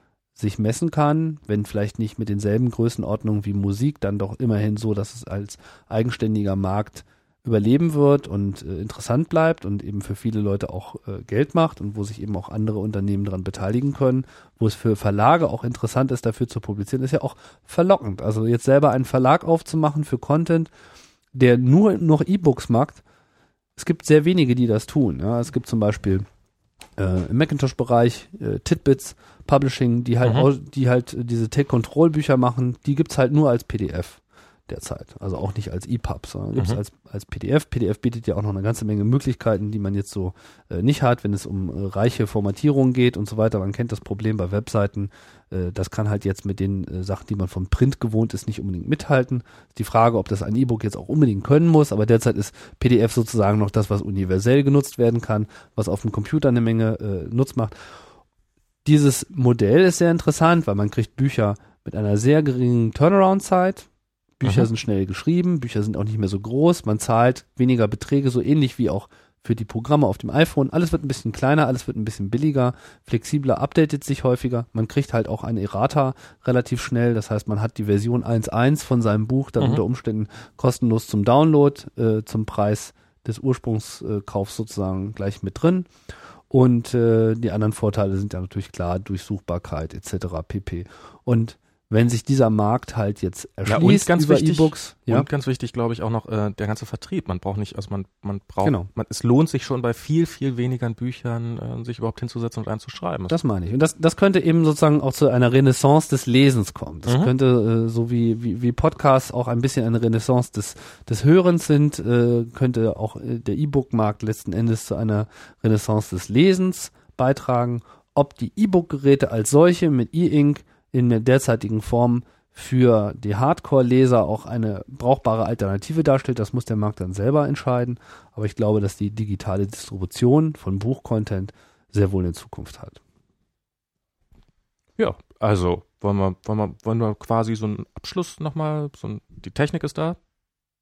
sich messen kann, wenn vielleicht nicht mit denselben Größenordnungen wie Musik, dann doch immerhin so, dass es als eigenständiger Markt überleben wird und äh, interessant bleibt und eben für viele Leute auch äh, Geld macht und wo sich eben auch andere Unternehmen daran beteiligen können, wo es für Verlage auch interessant ist, dafür zu publizieren, ist ja auch verlockend. Also jetzt selber einen Verlag aufzumachen für Content, der nur noch E-Books macht, es gibt sehr wenige, die das tun. Ja. Es gibt zum Beispiel äh, im Macintosh-Bereich äh, Titbits Publishing, die halt, Mhm. auch, die halt diese Take-Control-Bücher machen, die gibt's halt nur als PDF derzeit. Also auch nicht als EPUB, sondern gibt's Mhm. als, als PDF. PDF bietet ja auch noch eine ganze Menge Möglichkeiten, die man jetzt so äh, nicht hat, wenn es um äh, reiche Formatierungen geht und so weiter. Man kennt das Problem bei Webseiten. Äh, das kann halt jetzt mit den äh, Sachen, die man vom Print gewohnt ist, nicht unbedingt mithalten. Die Frage, ob das ein E-Book jetzt auch unbedingt können muss, aber derzeit ist PDF sozusagen noch das, was universell genutzt werden kann, was auf dem Computer eine Menge äh, Nutz macht. Dieses Modell ist sehr interessant, weil man kriegt Bücher mit einer sehr geringen Turnaround-Zeit. Bücher Mhm. sind schnell geschrieben, Bücher sind auch nicht mehr so groß, man zahlt weniger Beträge, so ähnlich wie auch für die Programme auf dem iPhone. Alles wird ein bisschen kleiner, alles wird ein bisschen billiger, flexibler, updatet sich häufiger. Man kriegt halt auch eine Errata relativ schnell. Das heißt, man hat die Version 1.1 von seinem Buch dann Mhm. unter Umständen kostenlos zum Download äh, zum Preis des Ursprungskaufs sozusagen gleich mit drin. Und äh, die anderen Vorteile sind ja natürlich klar, Durchsuchbarkeit etc. pp. Und wenn sich dieser Markt halt jetzt Ja, und erschließt ganz über wichtig, E-Books, ja, Und ganz wichtig, glaube ich, auch noch äh, der ganze Vertrieb. Man braucht nicht, also man, man braucht, Genau. man, es lohnt sich schon bei viel, viel weniger Büchern, äh, sich überhaupt hinzusetzen und einzuschreiben. Das meine ich. Und das, das könnte eben sozusagen auch zu einer Renaissance des Lesens kommen. Das Mhm. könnte, äh, so wie, wie, wie Podcasts auch ein bisschen eine Renaissance des, des Hörens sind, äh, könnte auch äh, der E-Book-Markt letzten Endes zu einer Renaissance des Lesens beitragen. Ob die E-Book-Geräte als solche mit E-Ink in der derzeitigen Form für die Hardcore-Leser auch eine brauchbare Alternative darstellt, das muss der Markt dann selber entscheiden. Aber ich glaube, dass die digitale Distribution von Buchcontent sehr wohl eine Zukunft hat. Ja, also wollen wir, wollen wir, wollen wir quasi so einen Abschluss nochmal, so ein, die Technik ist da,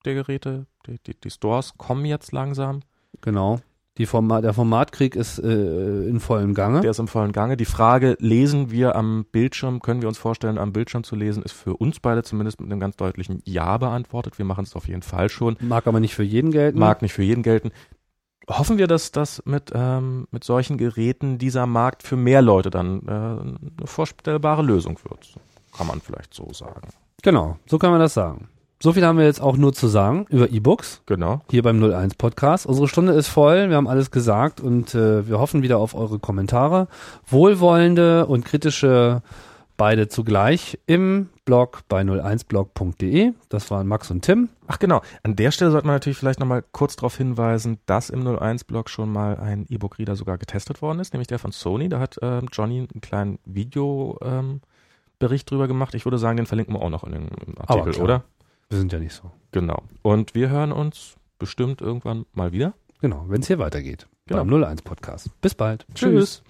der Geräte, die, die, die Stores kommen jetzt langsam. Genau. Die Format, der Formatkrieg ist äh, in vollem Gange. Der ist im vollen Gange. Die Frage, lesen wir am Bildschirm, können wir uns vorstellen, am Bildschirm zu lesen, ist für uns beide zumindest mit einem ganz deutlichen Ja beantwortet. Wir machen es auf jeden Fall schon. Mag aber nicht für jeden gelten. Mag nicht für jeden gelten. Hoffen wir, dass das mit, ähm, mit solchen Geräten dieser Markt für mehr Leute dann äh, eine vorstellbare Lösung wird. Kann man vielleicht so sagen. Genau, so kann man das sagen. So viel haben wir jetzt auch nur zu sagen über E-Books Genau. hier beim 01 Podcast. Unsere Stunde ist voll, wir haben alles gesagt und äh, wir hoffen wieder auf eure Kommentare. Wohlwollende und kritische beide zugleich im Blog bei 01blog.de. Das waren Max und Tim. Ach genau, an der Stelle sollte man natürlich vielleicht nochmal kurz darauf hinweisen, dass im 01-Blog schon mal ein E-Book-Reader sogar getestet worden ist, nämlich der von Sony. Da hat ähm, Johnny einen kleinen Videobericht ähm, Bericht drüber gemacht. Ich würde sagen, den verlinken wir auch noch in Aber Artikel, oder? Wir sind ja nicht so. Genau. Und wir hören uns bestimmt irgendwann mal wieder. Genau, wenn es hier weitergeht. Genau. Beim 01 Podcast. Bis bald. Tschüss.